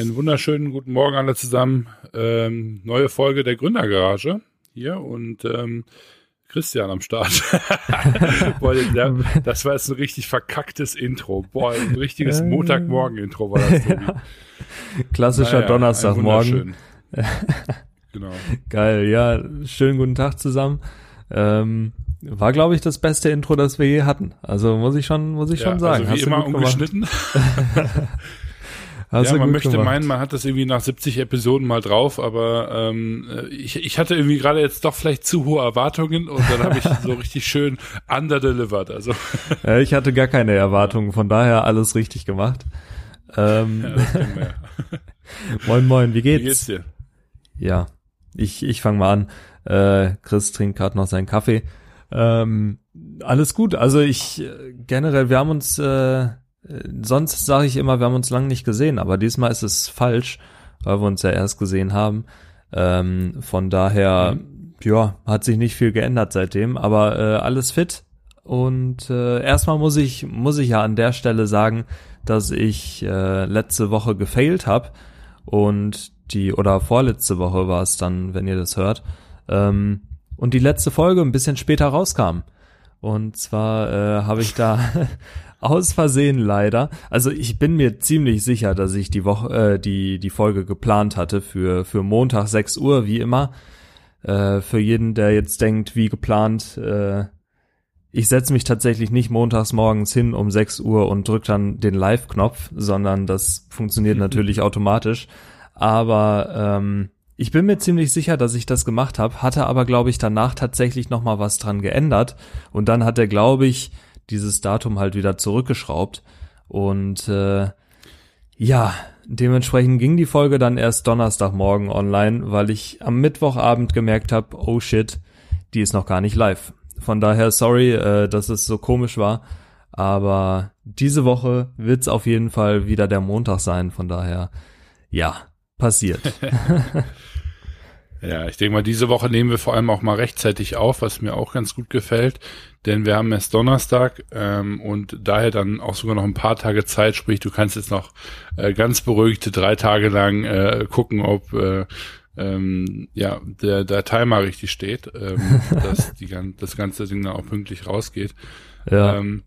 Einen wunderschönen guten Morgen alle zusammen. Ähm, neue Folge der Gründergarage hier und ähm, Christian am Start. Das war jetzt ein richtig verkacktes Intro. Boah, ein richtiges Montagmorgen-Intro war das. Ja. Klassischer naja, Donnerstagmorgen. genau. Geil, ja, schönen guten Tag zusammen. Ähm, war, glaube ich, das beste Intro, das wir je hatten. Also muss ich schon, muss ich ja, schon sagen. Also wie Hast immer ungeschnitten. ja, man möchte gemacht. meinen, man hat das irgendwie nach 70 Episoden mal drauf, aber ähm, ich, ich hatte irgendwie gerade jetzt doch vielleicht zu hohe Erwartungen und dann habe ich so richtig schön underdelivered. Also ja, ich hatte gar keine Erwartungen, von daher alles richtig gemacht. Ähm, ja, ja. moin, moin, wie geht's? Wie geht's dir? Ja, ich, ich fange mal an. Äh, Chris trinkt gerade noch seinen Kaffee. Ähm, alles gut. Also ich generell, wir haben uns, äh, sonst sage ich immer, wir haben uns lange nicht gesehen, aber diesmal ist es falsch, weil wir uns ja erst gesehen haben. Ähm, von daher, mhm. ja, hat sich nicht viel geändert seitdem, aber äh, alles fit. Und äh, erstmal muss ich, muss ich ja an der Stelle sagen, dass ich äh, letzte Woche gefailt habe und die, oder vorletzte Woche war es dann, wenn ihr das hört, ähm, und die letzte Folge ein bisschen später rauskam. Und zwar äh, habe ich da aus Versehen leider, also ich bin mir ziemlich sicher, dass ich die Woche, äh, die die Folge geplant hatte für für Montag 6 Uhr wie immer. Äh, für jeden, der jetzt denkt, wie geplant, äh, ich setze mich tatsächlich nicht montags morgens hin um 6 Uhr und drücke dann den Live-Knopf, sondern das funktioniert natürlich automatisch. Aber ähm, ich bin mir ziemlich sicher, dass ich das gemacht habe, hatte aber, glaube ich, danach tatsächlich noch mal was dran geändert. Und dann hat er, glaube ich, dieses Datum halt wieder zurückgeschraubt. Und äh, ja, dementsprechend ging die Folge dann erst Donnerstagmorgen online, weil ich am Mittwochabend gemerkt habe, oh shit, die ist noch gar nicht live. Von daher sorry, äh, dass es so komisch war. Aber diese Woche wird's auf jeden Fall wieder der Montag sein. Von daher, ja, passiert. Ja, ich denke mal, diese Woche nehmen wir vor allem auch mal rechtzeitig auf, was mir auch ganz gut gefällt, denn wir haben erst Donnerstag ähm, und daher dann auch sogar noch ein paar Tage Zeit, sprich, du kannst jetzt noch äh, ganz beruhigt drei Tage lang äh, gucken, ob äh, ähm, ja der, der Timer richtig steht, ähm, dass die, das ganze Ding dann auch pünktlich rausgeht. Ja. Ähm,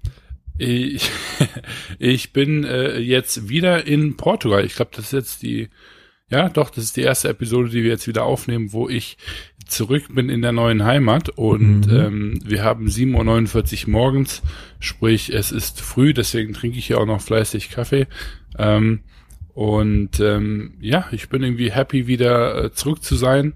ich, ich bin äh, jetzt wieder in Portugal. Ich glaube, das ist jetzt die ja, doch, das ist die erste Episode, die wir jetzt wieder aufnehmen, wo ich zurück bin in der neuen Heimat und mhm. ähm, wir haben 7.49 Uhr morgens, sprich es ist früh, deswegen trinke ich hier auch noch fleißig Kaffee. Ähm, und ähm, ja, ich bin irgendwie happy, wieder äh, zurück zu sein.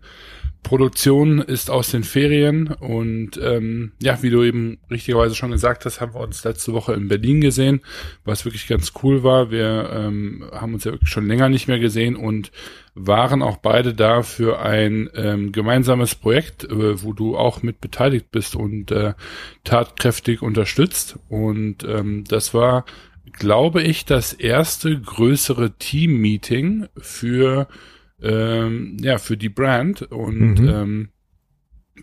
Produktion ist aus den Ferien und ähm, ja, wie du eben richtigerweise schon gesagt hast, haben wir uns letzte Woche in Berlin gesehen, was wirklich ganz cool war. Wir ähm, haben uns ja wirklich schon länger nicht mehr gesehen und waren auch beide da für ein ähm, gemeinsames Projekt, äh, wo du auch mit beteiligt bist und äh, tatkräftig unterstützt. Und ähm, das war, glaube ich, das erste größere Team-Meeting für ähm, ja, für die Brand und mhm. ähm,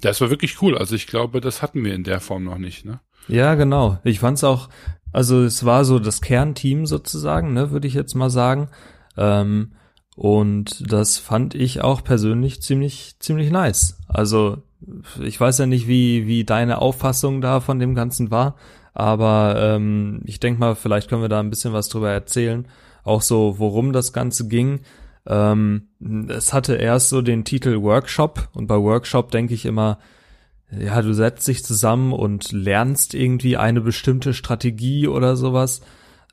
das war wirklich cool. Also ich glaube, das hatten wir in der Form noch nicht, ne? Ja, genau. Ich fand's auch, also es war so das Kernteam sozusagen, ne, würde ich jetzt mal sagen. Ähm, und das fand ich auch persönlich ziemlich, ziemlich nice. Also ich weiß ja nicht, wie, wie deine Auffassung da von dem Ganzen war, aber ähm, ich denke mal, vielleicht können wir da ein bisschen was drüber erzählen. Auch so, worum das Ganze ging. Ähm, es hatte erst so den Titel Workshop und bei Workshop denke ich immer, ja, du setzt dich zusammen und lernst irgendwie eine bestimmte Strategie oder sowas.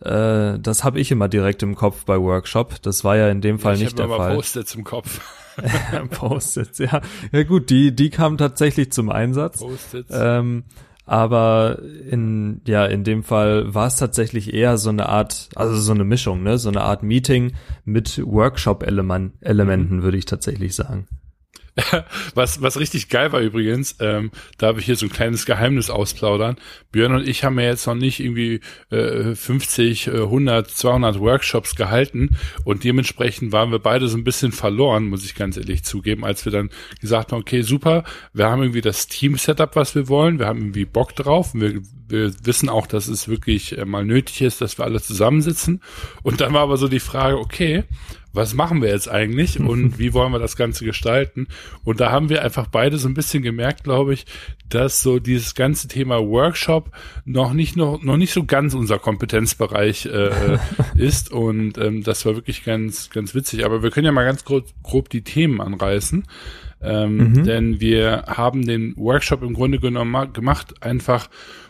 Äh, das habe ich immer direkt im Kopf bei Workshop. Das war ja in dem Fall ja, nicht der Fall. Post-its im Kopf. Post-its, ja. Ja gut, die, die kamen tatsächlich zum Einsatz. Post-its. Ähm, aber in ja in dem Fall war es tatsächlich eher so eine Art also so eine Mischung ne so eine Art Meeting mit Workshop Elementen mhm. würde ich tatsächlich sagen was, was richtig geil war übrigens, ähm, da habe ich hier so ein kleines Geheimnis ausplaudern. Björn und ich haben ja jetzt noch nicht irgendwie äh, 50, äh, 100, 200 Workshops gehalten und dementsprechend waren wir beide so ein bisschen verloren, muss ich ganz ehrlich zugeben, als wir dann gesagt haben, okay, super, wir haben irgendwie das Team-Setup, was wir wollen, wir haben irgendwie Bock drauf, wir, wir wissen auch, dass es wirklich äh, mal nötig ist, dass wir alle zusammensitzen und dann war aber so die Frage, okay, was machen wir jetzt eigentlich und wie wollen wir das Ganze gestalten? Und da haben wir einfach beide so ein bisschen gemerkt, glaube ich, dass so dieses ganze Thema Workshop noch nicht noch, noch nicht so ganz unser Kompetenzbereich äh, ist und ähm, das war wirklich ganz ganz witzig. Aber wir können ja mal ganz grob, grob die Themen anreißen. Ähm, mhm. Denn wir haben den Workshop im Grunde genommen gemacht, einfach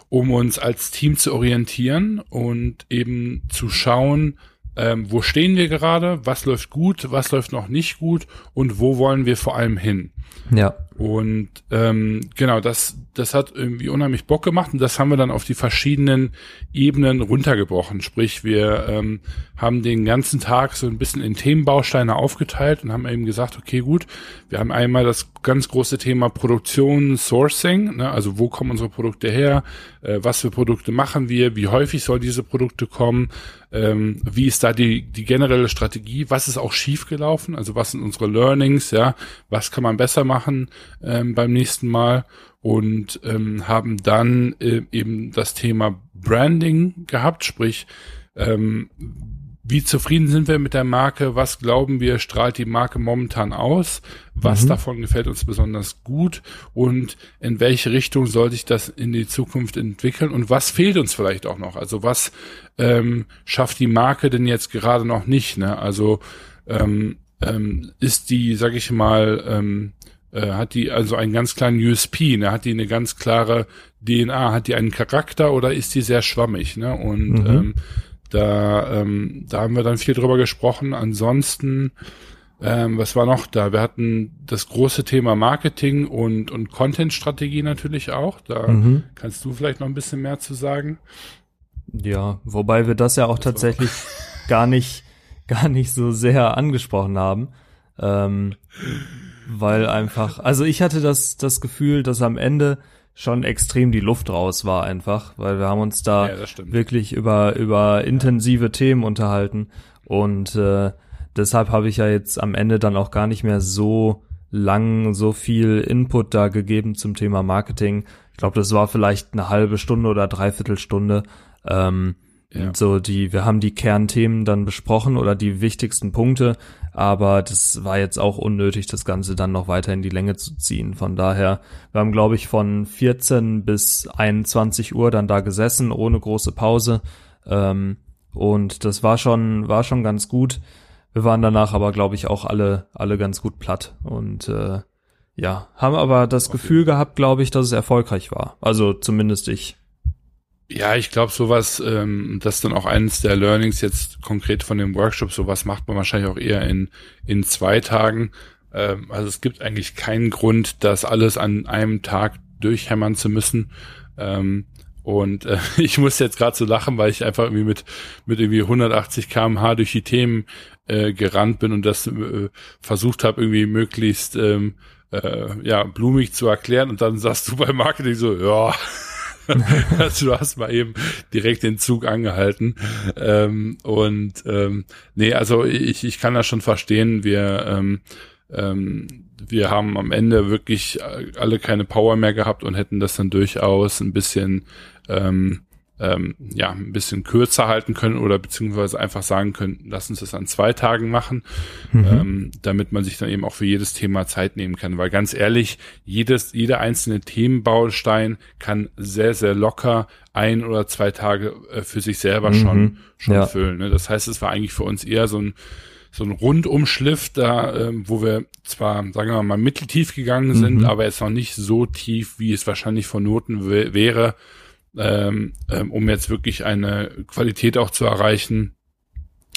um uns als Team zu orientieren und eben zu schauen, ähm, wo stehen wir gerade, was läuft gut, was läuft noch nicht gut? Und wo wollen wir vor allem hin. Ja. Und ähm, genau, das, das hat irgendwie unheimlich Bock gemacht und das haben wir dann auf die verschiedenen Ebenen runtergebrochen. Sprich, wir ähm, haben den ganzen Tag so ein bisschen in Themenbausteine aufgeteilt und haben eben gesagt, okay, gut, wir haben einmal das ganz große Thema Produktion, Sourcing, ne, also wo kommen unsere Produkte her, äh, was für Produkte machen wir, wie häufig soll diese Produkte kommen, ähm, wie ist da die, die generelle Strategie, was ist auch schiefgelaufen, also was sind unsere Learnings, ja, was kann man besser machen ähm, beim nächsten Mal und ähm, haben dann äh, eben das Thema Branding gehabt, sprich, ähm, wie zufrieden sind wir mit der Marke? Was glauben wir, strahlt die Marke momentan aus? Was mhm. davon gefällt uns besonders gut? Und in welche Richtung soll sich das in die Zukunft entwickeln? Und was fehlt uns vielleicht auch noch? Also was ähm, schafft die Marke denn jetzt gerade noch nicht? Ne? Also ähm, ähm, ist die, sag ich mal, ähm, äh, hat die also einen ganz kleinen USP, ne? hat die eine ganz klare DNA, hat die einen Charakter oder ist die sehr schwammig? Ne? Und mhm. ähm, da, ähm, da haben wir dann viel drüber gesprochen. Ansonsten, ähm, was war noch da? Wir hatten das große Thema Marketing und, und Content-Strategie natürlich auch. Da mhm. kannst du vielleicht noch ein bisschen mehr zu sagen. Ja, wobei wir das ja auch das tatsächlich gar nicht, gar nicht so sehr angesprochen haben. Ähm, weil einfach, also ich hatte das, das Gefühl, dass am Ende schon extrem die Luft raus war einfach, weil wir haben uns da ja, wirklich über, über intensive Themen unterhalten und äh, deshalb habe ich ja jetzt am Ende dann auch gar nicht mehr so lang so viel Input da gegeben zum Thema Marketing. Ich glaube, das war vielleicht eine halbe Stunde oder dreiviertel Stunde. Ähm, ja. So die, wir haben die Kernthemen dann besprochen oder die wichtigsten Punkte, aber das war jetzt auch unnötig, das Ganze dann noch weiter in die Länge zu ziehen. Von daher, wir haben, glaube ich, von 14 bis 21 Uhr dann da gesessen, ohne große Pause. Ähm, und das war schon, war schon ganz gut. Wir waren danach aber, glaube ich, auch alle, alle ganz gut platt. Und äh, ja, haben aber das okay. Gefühl gehabt, glaube ich, dass es erfolgreich war. Also zumindest ich. Ja, ich glaube, sowas, ähm, das ist dann auch eines der Learnings jetzt konkret von dem Workshop. Sowas macht man wahrscheinlich auch eher in, in zwei Tagen. Ähm, also es gibt eigentlich keinen Grund, das alles an einem Tag durchhämmern zu müssen. Ähm, und äh, ich muss jetzt gerade so lachen, weil ich einfach irgendwie mit, mit irgendwie 180 kmh durch die Themen äh, gerannt bin und das äh, versucht habe, irgendwie möglichst ähm, äh, ja, blumig zu erklären. Und dann sagst du beim Marketing so, ja, also du hast mal eben direkt den Zug angehalten. Ähm, und ähm, nee, also ich, ich kann das schon verstehen. Wir ähm, ähm, wir haben am Ende wirklich alle keine Power mehr gehabt und hätten das dann durchaus ein bisschen ähm, ähm, ja, ein bisschen kürzer halten können oder beziehungsweise einfach sagen können, lass uns das an zwei Tagen machen, mhm. ähm, damit man sich dann eben auch für jedes Thema Zeit nehmen kann. Weil ganz ehrlich, jedes, jeder einzelne Themenbaustein kann sehr, sehr locker ein oder zwei Tage äh, für sich selber mhm. schon, schon ja. füllen. Ne? Das heißt, es war eigentlich für uns eher so ein so ein Rundumschliff da, ähm, wo wir zwar, sagen wir mal, mitteltief gegangen sind, mhm. aber jetzt noch nicht so tief, wie es wahrscheinlich von Noten wäre, ähm, ähm, um jetzt wirklich eine Qualität auch zu erreichen,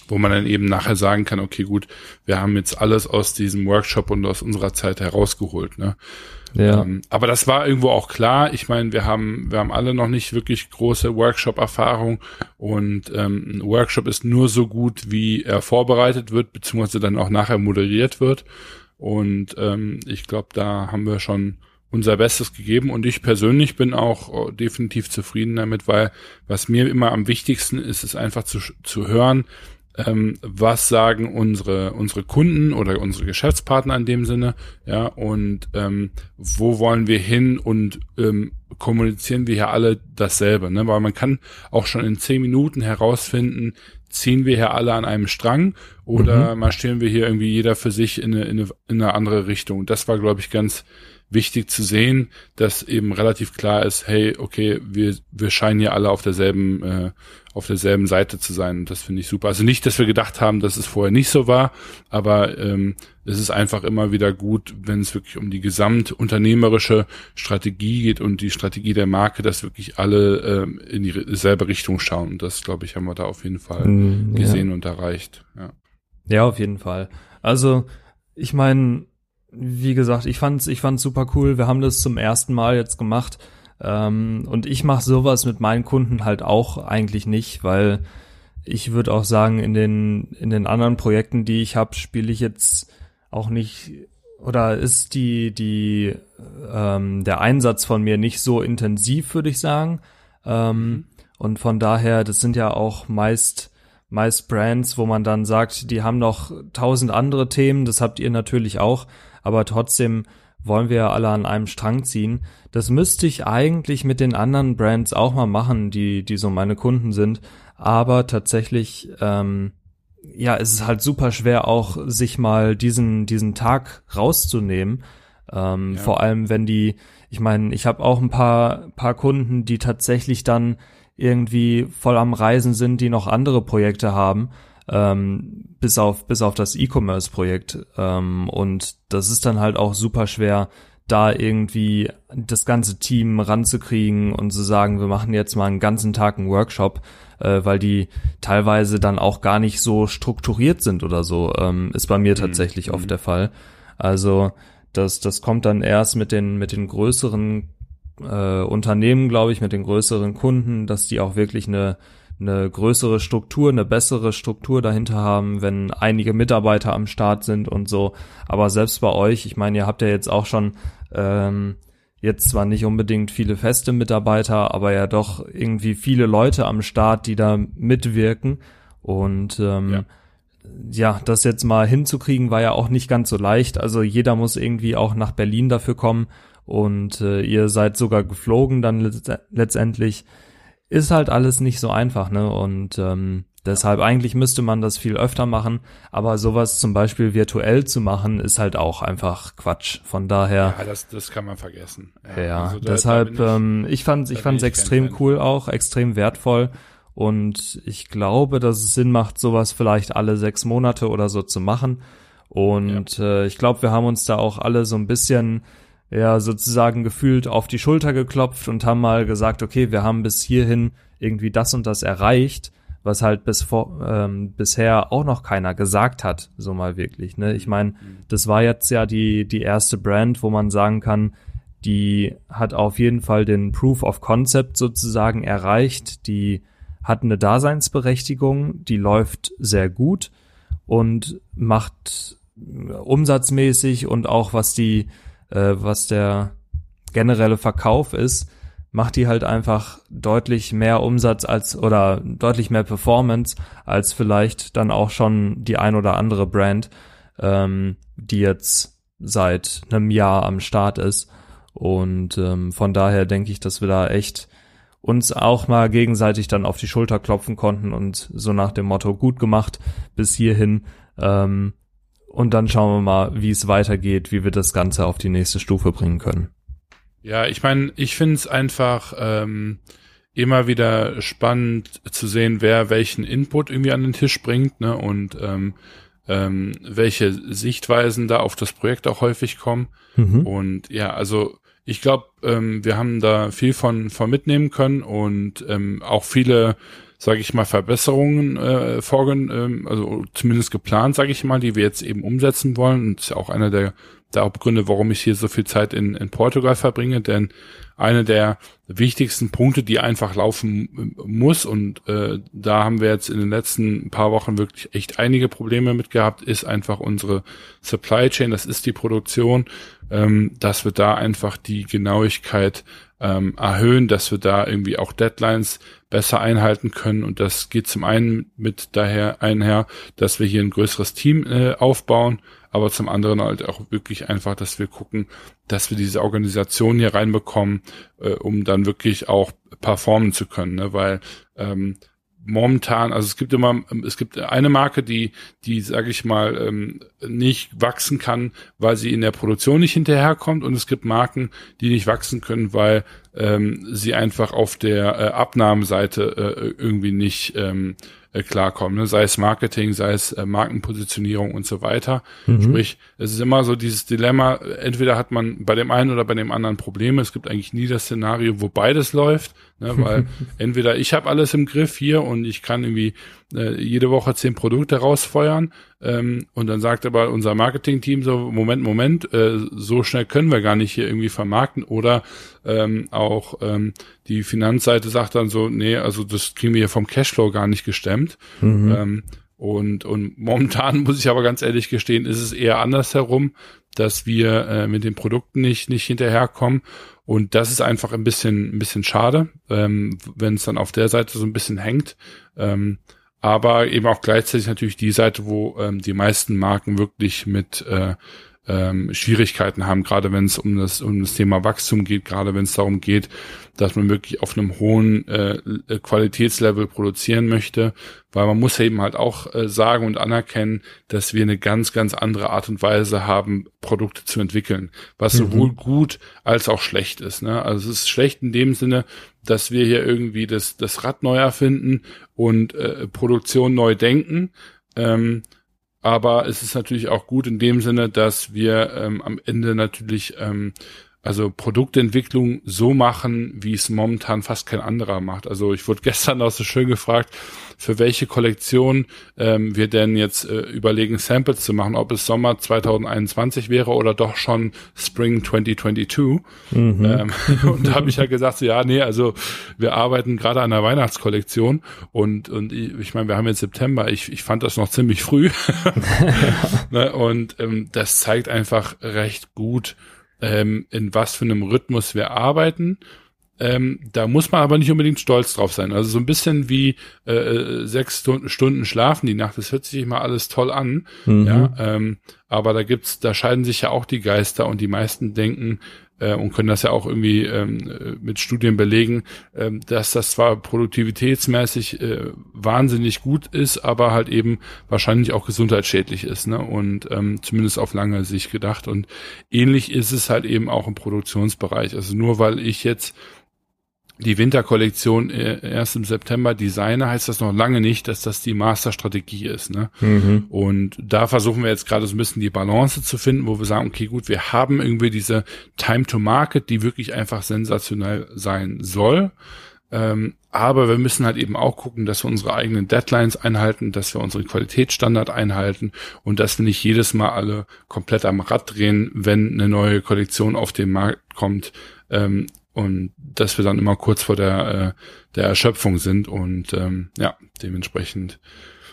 wo man dann eben nachher sagen kann, okay, gut, wir haben jetzt alles aus diesem Workshop und aus unserer Zeit herausgeholt. Ne? Ja. Ähm, aber das war irgendwo auch klar. Ich meine, wir haben, wir haben alle noch nicht wirklich große Workshop-Erfahrung und ähm, ein Workshop ist nur so gut, wie er vorbereitet wird, beziehungsweise dann auch nachher moderiert wird. Und ähm, ich glaube, da haben wir schon unser Bestes gegeben und ich persönlich bin auch äh, definitiv zufrieden damit, weil was mir immer am wichtigsten ist, ist einfach zu, zu hören, ähm, was sagen unsere unsere Kunden oder unsere Geschäftspartner in dem Sinne, ja, und ähm, wo wollen wir hin und ähm, kommunizieren wir hier alle dasselbe, ne? Weil man kann auch schon in zehn Minuten herausfinden, ziehen wir hier alle an einem Strang oder mhm. marschieren wir hier irgendwie jeder für sich in eine, in eine, in eine andere Richtung. Das war, glaube ich, ganz wichtig zu sehen, dass eben relativ klar ist, hey, okay, wir, wir scheinen hier alle auf derselben, äh, auf derselben Seite zu sein. Und das finde ich super. Also nicht, dass wir gedacht haben, dass es vorher nicht so war, aber ähm, es ist einfach immer wieder gut, wenn es wirklich um die gesamtunternehmerische Strategie geht und die Strategie der Marke, dass wirklich alle ähm, in dieselbe Richtung schauen. Und das, glaube ich, haben wir da auf jeden Fall mm, gesehen ja. und erreicht. Ja. ja, auf jeden Fall. Also, ich meine, wie gesagt, ich fand's, ich fand's super cool. Wir haben das zum ersten Mal jetzt gemacht. Ähm, und ich mache sowas mit meinen Kunden halt auch eigentlich nicht, weil ich würde auch sagen, in den, in den anderen Projekten, die ich habe, spiele ich jetzt auch nicht oder ist die, die, ähm, der Einsatz von mir nicht so intensiv, würde ich sagen. Ähm, mhm. Und von daher, das sind ja auch meist meist Brands, wo man dann sagt, die haben noch tausend andere Themen, das habt ihr natürlich auch, aber trotzdem wollen wir ja alle an einem Strang ziehen. Das müsste ich eigentlich mit den anderen Brands auch mal machen, die, die so meine Kunden sind. Aber tatsächlich, ähm, ja, es ist halt super schwer auch, sich mal diesen, diesen Tag rauszunehmen. Ähm, ja. Vor allem, wenn die, ich meine, ich habe auch ein paar, paar Kunden, die tatsächlich dann irgendwie voll am Reisen sind, die noch andere Projekte haben ähm, bis auf bis auf das E-Commerce-Projekt ähm, und das ist dann halt auch super schwer, da irgendwie das ganze Team ranzukriegen und zu sagen, wir machen jetzt mal einen ganzen Tag einen Workshop, äh, weil die teilweise dann auch gar nicht so strukturiert sind oder so, ähm, ist bei mir mhm. tatsächlich mhm. oft der Fall. Also das, das kommt dann erst mit den, mit den größeren äh, Unternehmen, glaube ich, mit den größeren Kunden, dass die auch wirklich eine eine größere Struktur, eine bessere Struktur dahinter haben, wenn einige Mitarbeiter am Start sind und so. Aber selbst bei euch, ich meine, ihr habt ja jetzt auch schon ähm, jetzt zwar nicht unbedingt viele feste Mitarbeiter, aber ja doch irgendwie viele Leute am Start, die da mitwirken. Und ähm, ja. ja, das jetzt mal hinzukriegen, war ja auch nicht ganz so leicht. Also jeder muss irgendwie auch nach Berlin dafür kommen. Und äh, ihr seid sogar geflogen dann letztendlich ist halt alles nicht so einfach, ne? Und ähm, deshalb eigentlich müsste man das viel öfter machen, aber sowas zum Beispiel virtuell zu machen, ist halt auch einfach Quatsch. Von daher. Ja, das, das kann man vergessen. Ja, ja also da, deshalb, da ich, ähm, ich fand ich fand es extrem cool auch, extrem wertvoll. Und ich glaube, dass es Sinn macht, sowas vielleicht alle sechs Monate oder so zu machen. Und ja. äh, ich glaube, wir haben uns da auch alle so ein bisschen ja sozusagen gefühlt auf die Schulter geklopft und haben mal gesagt, okay, wir haben bis hierhin irgendwie das und das erreicht, was halt bis vor, ähm, bisher auch noch keiner gesagt hat, so mal wirklich. Ne? Ich meine, das war jetzt ja die, die erste Brand, wo man sagen kann, die hat auf jeden Fall den Proof of Concept sozusagen erreicht, die hat eine Daseinsberechtigung, die läuft sehr gut und macht umsatzmäßig und auch was die äh, was der generelle Verkauf ist, macht die halt einfach deutlich mehr Umsatz als oder deutlich mehr Performance als vielleicht dann auch schon die ein oder andere Brand, ähm, die jetzt seit einem Jahr am Start ist. Und ähm, von daher denke ich, dass wir da echt uns auch mal gegenseitig dann auf die Schulter klopfen konnten und so nach dem Motto gut gemacht bis hierhin. Ähm, und dann schauen wir mal, wie es weitergeht, wie wir das Ganze auf die nächste Stufe bringen können. Ja, ich meine, ich finde es einfach ähm, immer wieder spannend zu sehen, wer welchen Input irgendwie an den Tisch bringt, ne? Und ähm, ähm, welche Sichtweisen da auf das Projekt auch häufig kommen. Mhm. Und ja, also ich glaube, ähm, wir haben da viel von, von mitnehmen können und ähm, auch viele sage ich mal, Verbesserungen äh, vorgen, ähm, also zumindest geplant, sage ich mal, die wir jetzt eben umsetzen wollen. Und ist ja auch einer der, der Hauptgründe, warum ich hier so viel Zeit in, in Portugal verbringe, denn eine der wichtigsten Punkte, die einfach laufen muss, und äh, da haben wir jetzt in den letzten paar Wochen wirklich echt einige Probleme mit gehabt, ist einfach unsere Supply Chain, das ist die Produktion, ähm, dass wir da einfach die Genauigkeit ähm, erhöhen, dass wir da irgendwie auch Deadlines besser einhalten können. Und das geht zum einen mit daher einher, dass wir hier ein größeres Team äh, aufbauen, aber zum anderen halt auch wirklich einfach, dass wir gucken, dass wir diese Organisation hier reinbekommen, äh, um dann wirklich auch performen zu können, ne? weil ähm, momentan, also es gibt immer, es gibt eine Marke, die, die, sage ich mal, ähm, nicht wachsen kann, weil sie in der Produktion nicht hinterherkommt, und es gibt Marken, die nicht wachsen können, weil ähm, sie einfach auf der äh, Abnahmeseite äh, irgendwie nicht ähm, äh, klarkommen, ne? sei es Marketing, sei es äh, Markenpositionierung und so weiter. Mhm. Sprich, es ist immer so dieses Dilemma, entweder hat man bei dem einen oder bei dem anderen Probleme. Es gibt eigentlich nie das Szenario, wo beides läuft, ne? weil entweder ich habe alles im Griff hier und ich kann irgendwie äh, jede Woche zehn Produkte rausfeuern ähm, und dann sagt aber unser Marketing-Team so, Moment, Moment, äh, so schnell können wir gar nicht hier irgendwie vermarkten oder ähm, auch ähm, die Finanzseite sagt dann so, nee, also das kriegen wir hier vom Cashflow gar nicht gestemmt. Mhm. Ähm, und, und momentan muss ich aber ganz ehrlich gestehen, ist es eher andersherum, dass wir äh, mit den Produkten nicht, nicht hinterherkommen. Und das ist einfach ein bisschen, ein bisschen schade, ähm, wenn es dann auf der Seite so ein bisschen hängt. Ähm, aber eben auch gleichzeitig natürlich die Seite, wo ähm, die meisten Marken wirklich mit äh, ähm, Schwierigkeiten haben, gerade wenn es um das, um das Thema Wachstum geht, gerade wenn es darum geht, dass man wirklich auf einem hohen äh, Qualitätslevel produzieren möchte, weil man muss eben halt auch äh, sagen und anerkennen, dass wir eine ganz, ganz andere Art und Weise haben, Produkte zu entwickeln, was mhm. sowohl gut als auch schlecht ist. Ne? Also es ist schlecht in dem Sinne, dass wir hier irgendwie das, das Rad neu erfinden und äh, Produktion neu denken. Ähm, aber es ist natürlich auch gut in dem Sinne, dass wir ähm, am Ende natürlich ähm, also Produktentwicklung so machen, wie es momentan fast kein anderer macht. Also ich wurde gestern auch so schön gefragt, für welche Kollektion ähm, wir denn jetzt äh, überlegen, Samples zu machen, ob es Sommer 2021 wäre oder doch schon Spring 2022. Mhm. Ähm, und da habe ich ja gesagt, so, ja, nee, also wir arbeiten gerade an der Weihnachtskollektion und, und ich, ich meine, wir haben jetzt September, ich, ich fand das noch ziemlich früh. ne, und ähm, das zeigt einfach recht gut, ähm, in was für einem Rhythmus wir arbeiten. Ähm, da muss man aber nicht unbedingt stolz drauf sein. Also so ein bisschen wie äh, sechs Stunden, Stunden schlafen die Nacht, das hört sich immer alles toll an. Mhm. Ja, ähm, aber da gibt's, da scheiden sich ja auch die Geister und die meisten denken, äh, und können das ja auch irgendwie ähm, mit Studien belegen, ähm, dass das zwar produktivitätsmäßig äh, wahnsinnig gut ist, aber halt eben wahrscheinlich auch gesundheitsschädlich ist, ne? Und ähm, zumindest auf lange Sicht gedacht. Und ähnlich ist es halt eben auch im Produktionsbereich. Also nur weil ich jetzt die Winterkollektion äh, erst im September designe, heißt das noch lange nicht, dass das die Masterstrategie ist. Ne? Mhm. Und da versuchen wir jetzt gerade so ein bisschen die Balance zu finden, wo wir sagen, okay, gut, wir haben irgendwie diese Time to Market, die wirklich einfach sensationell sein soll. Ähm, aber wir müssen halt eben auch gucken, dass wir unsere eigenen Deadlines einhalten, dass wir unsere Qualitätsstandard einhalten und dass wir nicht jedes Mal alle komplett am Rad drehen, wenn eine neue Kollektion auf den Markt kommt. Ähm, und dass wir dann immer kurz vor der, äh, der Erschöpfung sind und ähm, ja, dementsprechend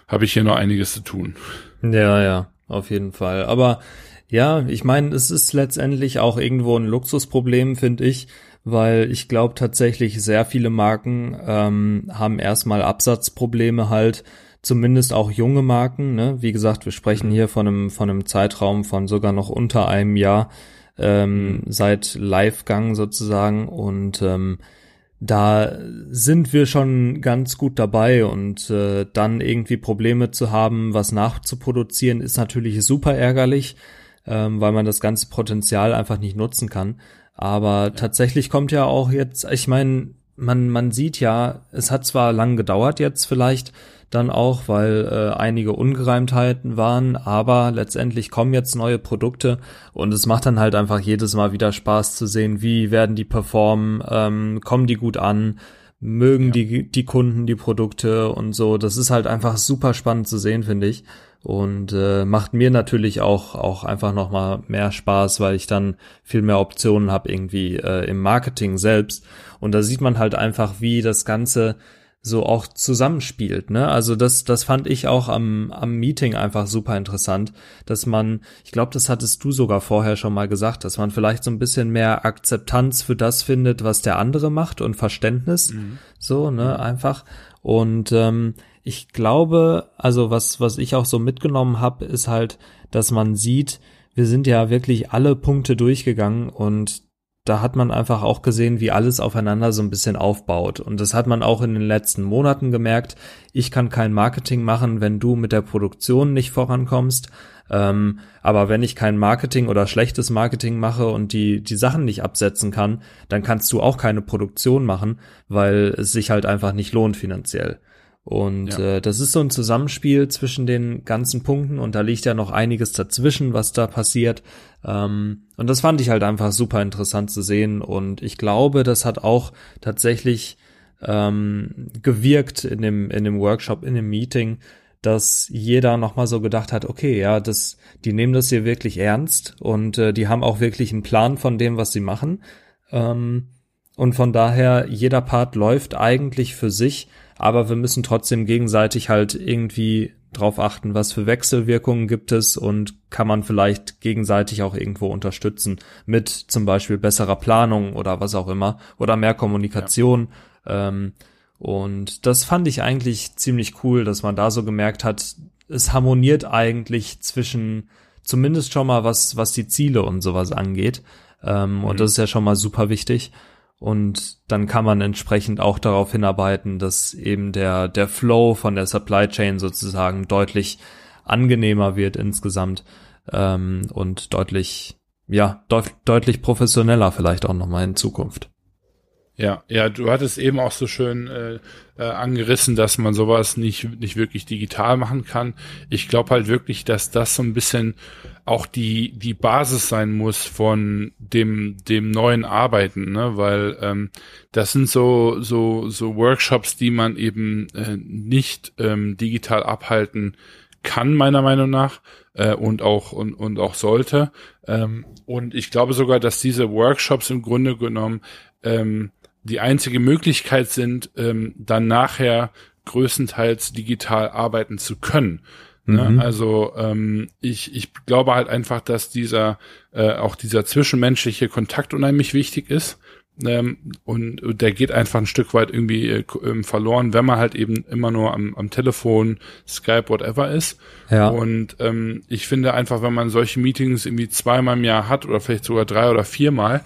habe ich hier noch einiges zu tun. Ja, ja, auf jeden Fall. Aber ja, ich meine, es ist letztendlich auch irgendwo ein Luxusproblem, finde ich, weil ich glaube tatsächlich sehr viele Marken ähm, haben erstmal Absatzprobleme halt, zumindest auch junge Marken. Ne? Wie gesagt, wir sprechen hier von einem von einem Zeitraum von sogar noch unter einem Jahr ähm, seit Live-Gang sozusagen und ähm, da sind wir schon ganz gut dabei und äh, dann irgendwie Probleme zu haben, was nachzuproduzieren, ist natürlich super ärgerlich, ähm, weil man das ganze Potenzial einfach nicht nutzen kann. Aber ja. tatsächlich kommt ja auch jetzt, ich meine, man, man sieht ja, es hat zwar lang gedauert jetzt vielleicht, dann auch, weil äh, einige Ungereimtheiten waren, aber letztendlich kommen jetzt neue Produkte und es macht dann halt einfach jedes Mal wieder Spaß zu sehen, wie werden die performen, ähm, kommen die gut an, mögen ja. die, die Kunden die Produkte und so. Das ist halt einfach super spannend zu sehen, finde ich. Und äh, macht mir natürlich auch, auch einfach nochmal mehr Spaß, weil ich dann viel mehr Optionen habe irgendwie äh, im Marketing selbst. Und da sieht man halt einfach, wie das Ganze so auch zusammenspielt. Ne? Also das, das fand ich auch am, am Meeting einfach super interessant, dass man, ich glaube, das hattest du sogar vorher schon mal gesagt, dass man vielleicht so ein bisschen mehr Akzeptanz für das findet, was der andere macht und Verständnis, mhm. so, ne, einfach. Und ähm, ich glaube, also was, was ich auch so mitgenommen habe, ist halt, dass man sieht, wir sind ja wirklich alle Punkte durchgegangen und da hat man einfach auch gesehen, wie alles aufeinander so ein bisschen aufbaut. Und das hat man auch in den letzten Monaten gemerkt. Ich kann kein Marketing machen, wenn du mit der Produktion nicht vorankommst. Ähm, aber wenn ich kein Marketing oder schlechtes Marketing mache und die, die Sachen nicht absetzen kann, dann kannst du auch keine Produktion machen, weil es sich halt einfach nicht lohnt finanziell. Und ja. äh, das ist so ein Zusammenspiel zwischen den ganzen Punkten und da liegt ja noch einiges dazwischen, was da passiert. Ähm, und das fand ich halt einfach super interessant zu sehen und ich glaube, das hat auch tatsächlich ähm, gewirkt in dem, in dem Workshop, in dem Meeting, dass jeder nochmal so gedacht hat, okay, ja, das, die nehmen das hier wirklich ernst und äh, die haben auch wirklich einen Plan von dem, was sie machen. Ähm, und von daher, jeder Part läuft eigentlich für sich aber wir müssen trotzdem gegenseitig halt irgendwie drauf achten, was für Wechselwirkungen gibt es und kann man vielleicht gegenseitig auch irgendwo unterstützen mit zum Beispiel besserer Planung oder was auch immer oder mehr Kommunikation. Ja. Ähm, und das fand ich eigentlich ziemlich cool, dass man da so gemerkt hat, es harmoniert eigentlich zwischen zumindest schon mal was, was die Ziele und sowas angeht. Ähm, mhm. Und das ist ja schon mal super wichtig. Und dann kann man entsprechend auch darauf hinarbeiten, dass eben der, der Flow von der Supply Chain sozusagen deutlich angenehmer wird insgesamt ähm, und deutlich, ja, deut deutlich professioneller vielleicht auch nochmal in Zukunft. Ja, ja, du hattest eben auch so schön äh, äh, angerissen, dass man sowas nicht nicht wirklich digital machen kann. Ich glaube halt wirklich, dass das so ein bisschen auch die die Basis sein muss von dem dem neuen Arbeiten, ne? Weil ähm, das sind so so so Workshops, die man eben äh, nicht ähm, digital abhalten kann meiner Meinung nach äh, und auch und und auch sollte. Ähm, und ich glaube sogar, dass diese Workshops im Grunde genommen ähm, die einzige Möglichkeit sind, ähm, dann nachher größtenteils digital arbeiten zu können. Ne? Mhm. Also ähm, ich, ich glaube halt einfach, dass dieser äh, auch dieser zwischenmenschliche Kontakt unheimlich wichtig ist. Ähm, und, der geht einfach ein Stück weit irgendwie äh, ähm, verloren, wenn man halt eben immer nur am, am Telefon, Skype, whatever ist. Ja. Und ähm, ich finde einfach, wenn man solche Meetings irgendwie zweimal im Jahr hat oder vielleicht sogar drei oder viermal,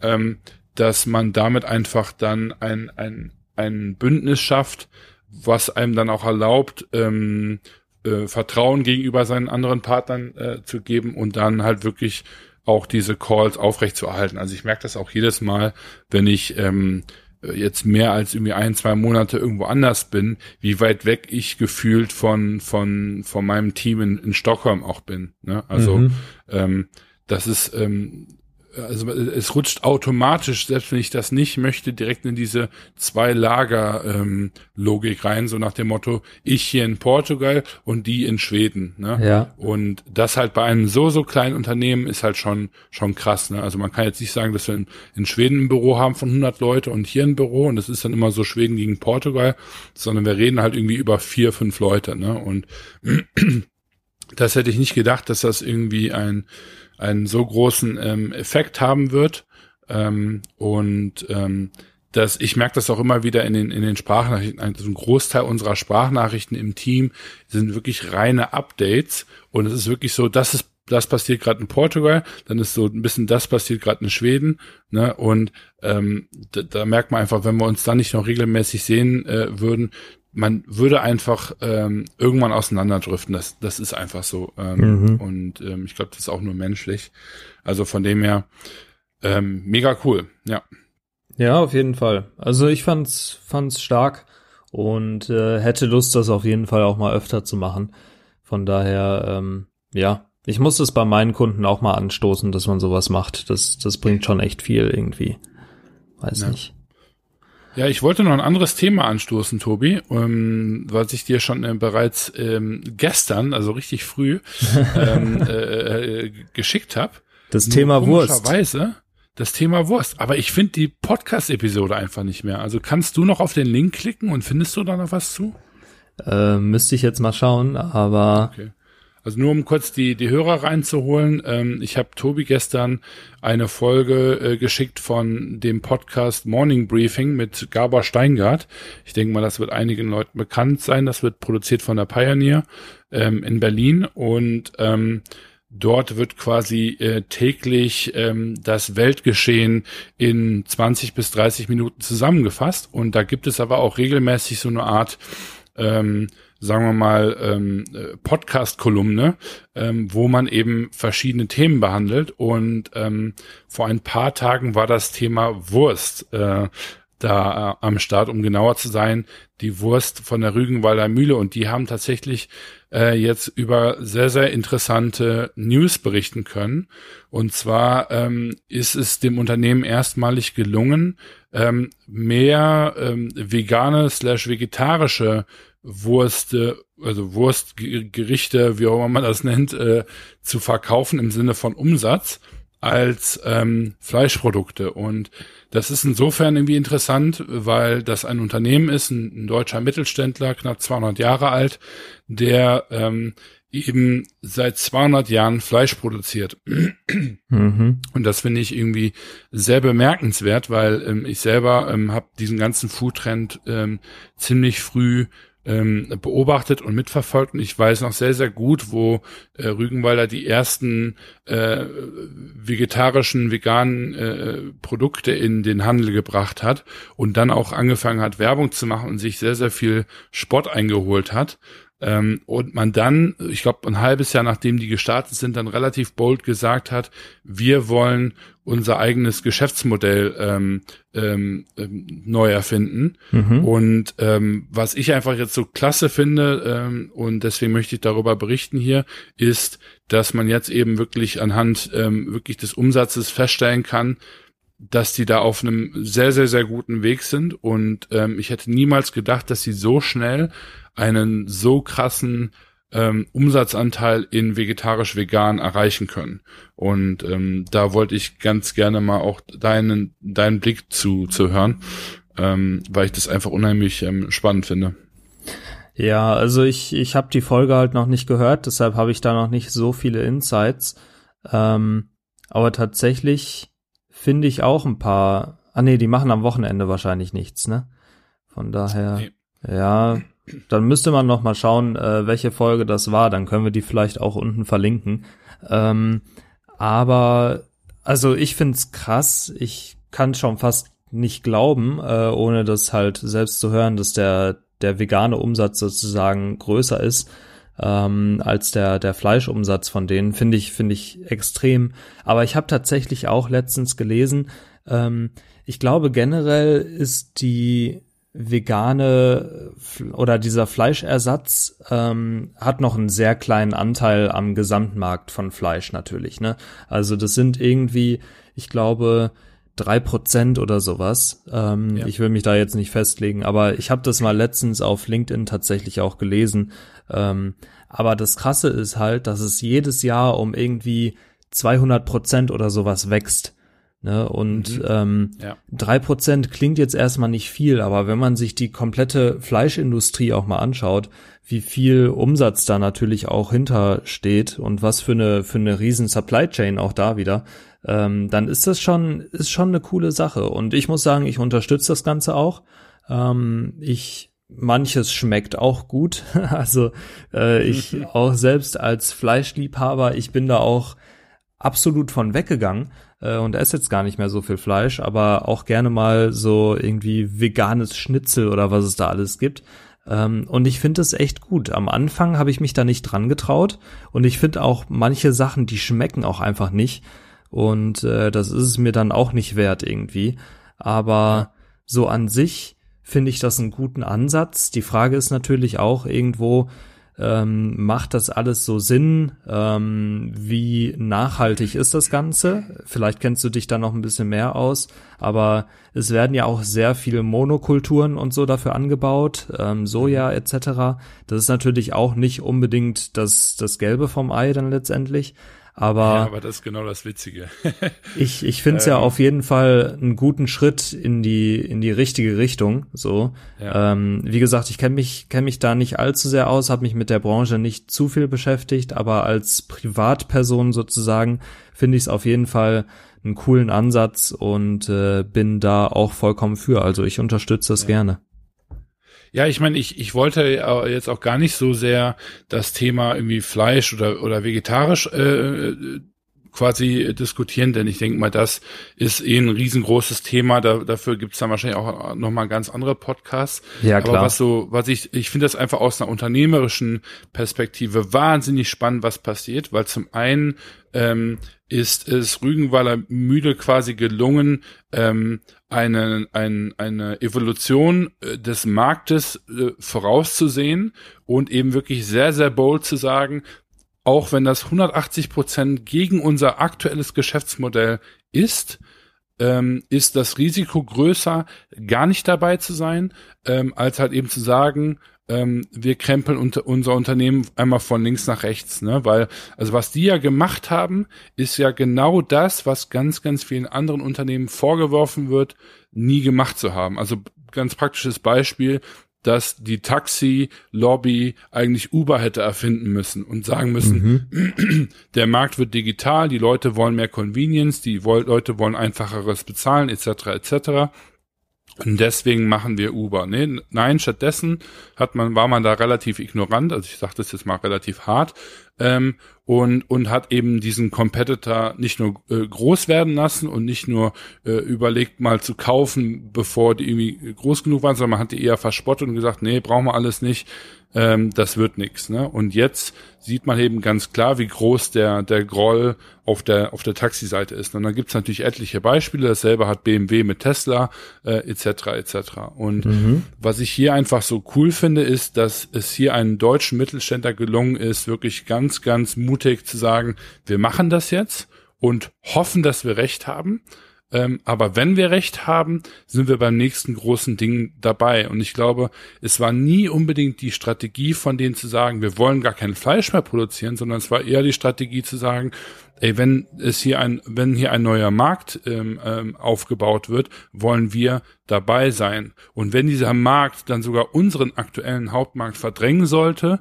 ähm, dass man damit einfach dann ein, ein, ein Bündnis schafft, was einem dann auch erlaubt, ähm, äh, Vertrauen gegenüber seinen anderen Partnern äh, zu geben und dann halt wirklich auch diese Calls aufrechtzuerhalten. Also ich merke das auch jedes Mal, wenn ich ähm, jetzt mehr als irgendwie ein, zwei Monate irgendwo anders bin, wie weit weg ich gefühlt von, von, von meinem Team in, in Stockholm auch bin. Ne? Also mhm. ähm, das ist ähm, also es rutscht automatisch, selbst wenn ich das nicht möchte, direkt in diese zwei Lager ähm, Logik rein, so nach dem Motto, ich hier in Portugal und die in Schweden. Ne? Ja. Und das halt bei einem so, so kleinen Unternehmen ist halt schon, schon krass. Ne? Also man kann jetzt nicht sagen, dass wir in, in Schweden ein Büro haben von 100 Leute und hier ein Büro und das ist dann immer so Schweden gegen Portugal, sondern wir reden halt irgendwie über vier, fünf Leute. Ne? Und das hätte ich nicht gedacht, dass das irgendwie ein einen so großen ähm, Effekt haben wird. Ähm, und ähm, dass ich merke das auch immer wieder in den in den Sprachnachrichten. Also ein Großteil unserer Sprachnachrichten im Team sind wirklich reine Updates und es ist wirklich so, das ist das passiert gerade in Portugal, dann ist so ein bisschen das passiert gerade in Schweden, ne? Und ähm, da, da merkt man einfach, wenn wir uns dann nicht noch regelmäßig sehen äh, würden, man würde einfach ähm, irgendwann auseinanderdriften. Das, das ist einfach so. Ähm, mhm. Und ähm, ich glaube, das ist auch nur menschlich. Also von dem her ähm, mega cool. Ja. Ja, auf jeden Fall. Also ich fand's fand's stark und äh, hätte Lust, das auf jeden Fall auch mal öfter zu machen. Von daher, ähm, ja, ich muss es bei meinen Kunden auch mal anstoßen, dass man sowas macht. Das, das bringt schon echt viel irgendwie. Weiß ja. nicht. Ja, ich wollte noch ein anderes Thema anstoßen, Tobi, ähm, was ich dir schon äh, bereits ähm, gestern, also richtig früh, ähm, äh, äh, geschickt habe. Das Nur Thema Wurst. Das Thema Wurst. Aber ich finde die Podcast-Episode einfach nicht mehr. Also kannst du noch auf den Link klicken und findest du da noch was zu? Äh, müsste ich jetzt mal schauen, aber okay. Also nur um kurz die, die Hörer reinzuholen. Ähm, ich habe Tobi gestern eine Folge äh, geschickt von dem Podcast Morning Briefing mit Gabor Steingart. Ich denke mal, das wird einigen Leuten bekannt sein. Das wird produziert von der Pioneer ähm, in Berlin und ähm, Dort wird quasi äh, täglich ähm, das Weltgeschehen in 20 bis 30 Minuten zusammengefasst. Und da gibt es aber auch regelmäßig so eine Art ähm, sagen wir mal, ähm, äh, Podcast-Kolumne, ähm, wo man eben verschiedene Themen behandelt. Und ähm, vor ein paar Tagen war das Thema Wurst äh, da äh, am Start, um genauer zu sein, die Wurst von der Rügenwalder Mühle. Und die haben tatsächlich äh, jetzt über sehr, sehr interessante News berichten können. Und zwar ähm, ist es dem Unternehmen erstmalig gelungen, ähm, mehr ähm, vegane slash vegetarische Wurst, also Wurstgerichte, wie auch immer man das nennt, äh, zu verkaufen im Sinne von Umsatz als ähm, Fleischprodukte. Und das ist insofern irgendwie interessant, weil das ein Unternehmen ist, ein, ein deutscher Mittelständler, knapp 200 Jahre alt, der ähm, eben seit 200 Jahren Fleisch produziert. Mhm. Und das finde ich irgendwie sehr bemerkenswert, weil ähm, ich selber ähm, habe diesen ganzen Foodtrend ähm, ziemlich früh ähm, beobachtet und mitverfolgt und ich weiß noch sehr, sehr gut, wo äh, Rügenwalder die ersten äh, vegetarischen, veganen äh, Produkte in den Handel gebracht hat und dann auch angefangen hat, Werbung zu machen und sich sehr, sehr viel Spott eingeholt hat. Ähm, und man dann, ich glaube, ein halbes Jahr nachdem die gestartet sind, dann relativ bold gesagt hat, wir wollen unser eigenes Geschäftsmodell ähm, ähm, ähm, neu erfinden. Mhm. Und ähm, was ich einfach jetzt so klasse finde, ähm, und deswegen möchte ich darüber berichten hier, ist, dass man jetzt eben wirklich anhand ähm, wirklich des Umsatzes feststellen kann, dass die da auf einem sehr, sehr, sehr guten Weg sind. Und ähm, ich hätte niemals gedacht, dass sie so schnell einen so krassen ähm, Umsatzanteil in vegetarisch-vegan erreichen können. Und ähm, da wollte ich ganz gerne mal auch deinen, deinen Blick zu, zu hören, ähm, weil ich das einfach unheimlich ähm, spannend finde. Ja, also ich, ich habe die Folge halt noch nicht gehört, deshalb habe ich da noch nicht so viele Insights. Ähm, aber tatsächlich finde ich auch ein paar. Ah nee, die machen am Wochenende wahrscheinlich nichts, ne? Von daher, nee. ja, dann müsste man noch mal schauen, äh, welche Folge das war. Dann können wir die vielleicht auch unten verlinken. Ähm, aber also ich find's krass. Ich kann schon fast nicht glauben, äh, ohne das halt selbst zu hören, dass der der vegane Umsatz sozusagen größer ist ähm, als der der Fleischumsatz von denen. Finde ich finde ich extrem. Aber ich habe tatsächlich auch letztens gelesen. Ähm, ich glaube generell ist die vegane oder dieser Fleischersatz ähm, hat noch einen sehr kleinen Anteil am Gesamtmarkt von Fleisch natürlich. Ne? Also das sind irgendwie, ich glaube, drei Prozent oder sowas. Ähm, ja. Ich will mich da jetzt nicht festlegen, aber ich habe das mal letztens auf LinkedIn tatsächlich auch gelesen. Ähm, aber das Krasse ist halt, dass es jedes Jahr um irgendwie 200 Prozent oder sowas wächst. Ne? Und mhm. ähm, ja. 3% klingt jetzt erstmal nicht viel, aber wenn man sich die komplette Fleischindustrie auch mal anschaut, wie viel Umsatz da natürlich auch hintersteht und was für eine, für eine riesen Supply Chain auch da wieder, ähm, dann ist das schon, ist schon eine coole Sache. Und ich muss sagen, ich unterstütze das Ganze auch. Ähm, ich manches schmeckt auch gut. Also äh, ich auch selbst als Fleischliebhaber, ich bin da auch absolut von weggegangen äh, und esse jetzt gar nicht mehr so viel Fleisch, aber auch gerne mal so irgendwie veganes Schnitzel oder was es da alles gibt. Ähm, und ich finde es echt gut. Am Anfang habe ich mich da nicht dran getraut und ich finde auch manche Sachen, die schmecken auch einfach nicht. Und äh, das ist es mir dann auch nicht wert irgendwie. Aber so an sich finde ich das einen guten Ansatz. Die Frage ist natürlich auch irgendwo, ähm, macht das alles so Sinn? Ähm, wie nachhaltig ist das Ganze? Vielleicht kennst du dich da noch ein bisschen mehr aus, aber es werden ja auch sehr viele Monokulturen und so dafür angebaut, ähm, Soja etc. Das ist natürlich auch nicht unbedingt das, das Gelbe vom Ei dann letztendlich. Aber, ja, aber das ist genau das Witzige. ich ich finde es ähm, ja auf jeden Fall einen guten Schritt in die in die richtige Richtung. So, ja. ähm, wie gesagt, ich kenne mich kenne mich da nicht allzu sehr aus, habe mich mit der Branche nicht zu viel beschäftigt, aber als Privatperson sozusagen finde ich es auf jeden Fall einen coolen Ansatz und äh, bin da auch vollkommen für. Also ich unterstütze es ja. gerne. Ja, ich meine, ich, ich wollte jetzt auch gar nicht so sehr das Thema irgendwie Fleisch oder, oder vegetarisch äh, quasi diskutieren, denn ich denke mal, das ist eh ein riesengroßes Thema. Da, dafür gibt's dann wahrscheinlich auch nochmal ganz andere Podcasts. Ja, klar. Aber was so, was ich, ich finde das einfach aus einer unternehmerischen Perspektive wahnsinnig spannend, was passiert, weil zum einen ähm, ist es Rügenwalder Mühle quasi gelungen, ähm, eine, ein, eine Evolution äh, des Marktes äh, vorauszusehen und eben wirklich sehr, sehr bold zu sagen, auch wenn das 180 Prozent gegen unser aktuelles Geschäftsmodell ist, ähm, ist das Risiko größer, gar nicht dabei zu sein, ähm, als halt eben zu sagen, ähm, wir krempeln unter unser Unternehmen einmal von links nach rechts, ne? Weil, also was die ja gemacht haben, ist ja genau das, was ganz, ganz vielen anderen Unternehmen vorgeworfen wird, nie gemacht zu haben. Also ganz praktisches Beispiel, dass die Taxi-Lobby eigentlich Uber hätte erfinden müssen und sagen müssen, mhm. der Markt wird digital, die Leute wollen mehr Convenience, die Leute wollen einfacheres Bezahlen etc. etc. Und deswegen machen wir Uber. Nee, nein, stattdessen hat man, war man da relativ ignorant, also ich sage das jetzt mal relativ hart, ähm, und, und hat eben diesen Competitor nicht nur äh, groß werden lassen und nicht nur äh, überlegt mal zu kaufen, bevor die irgendwie groß genug waren, sondern man hat die eher verspottet und gesagt, nee, brauchen wir alles nicht, ähm, das wird nix. Ne? Und jetzt sieht man eben ganz klar, wie groß der, der Groll auf der, auf der Taxiseite ist. Und dann gibt's natürlich etliche Beispiele. Dasselbe hat BMW mit Tesla, äh, etc. etc. Und mhm. was ich hier einfach so cool finde, ist, dass es hier einen deutschen Mittelständler gelungen ist, wirklich ganz, ganz mutig zu sagen, wir machen das jetzt und hoffen, dass wir recht haben. Ähm, aber wenn wir recht haben, sind wir beim nächsten großen Ding dabei. Und ich glaube, es war nie unbedingt die Strategie von denen zu sagen, wir wollen gar kein Fleisch mehr produzieren, sondern es war eher die Strategie zu sagen, ey, wenn es hier ein, wenn hier ein neuer Markt ähm, ähm, aufgebaut wird, wollen wir dabei sein. Und wenn dieser Markt dann sogar unseren aktuellen Hauptmarkt verdrängen sollte,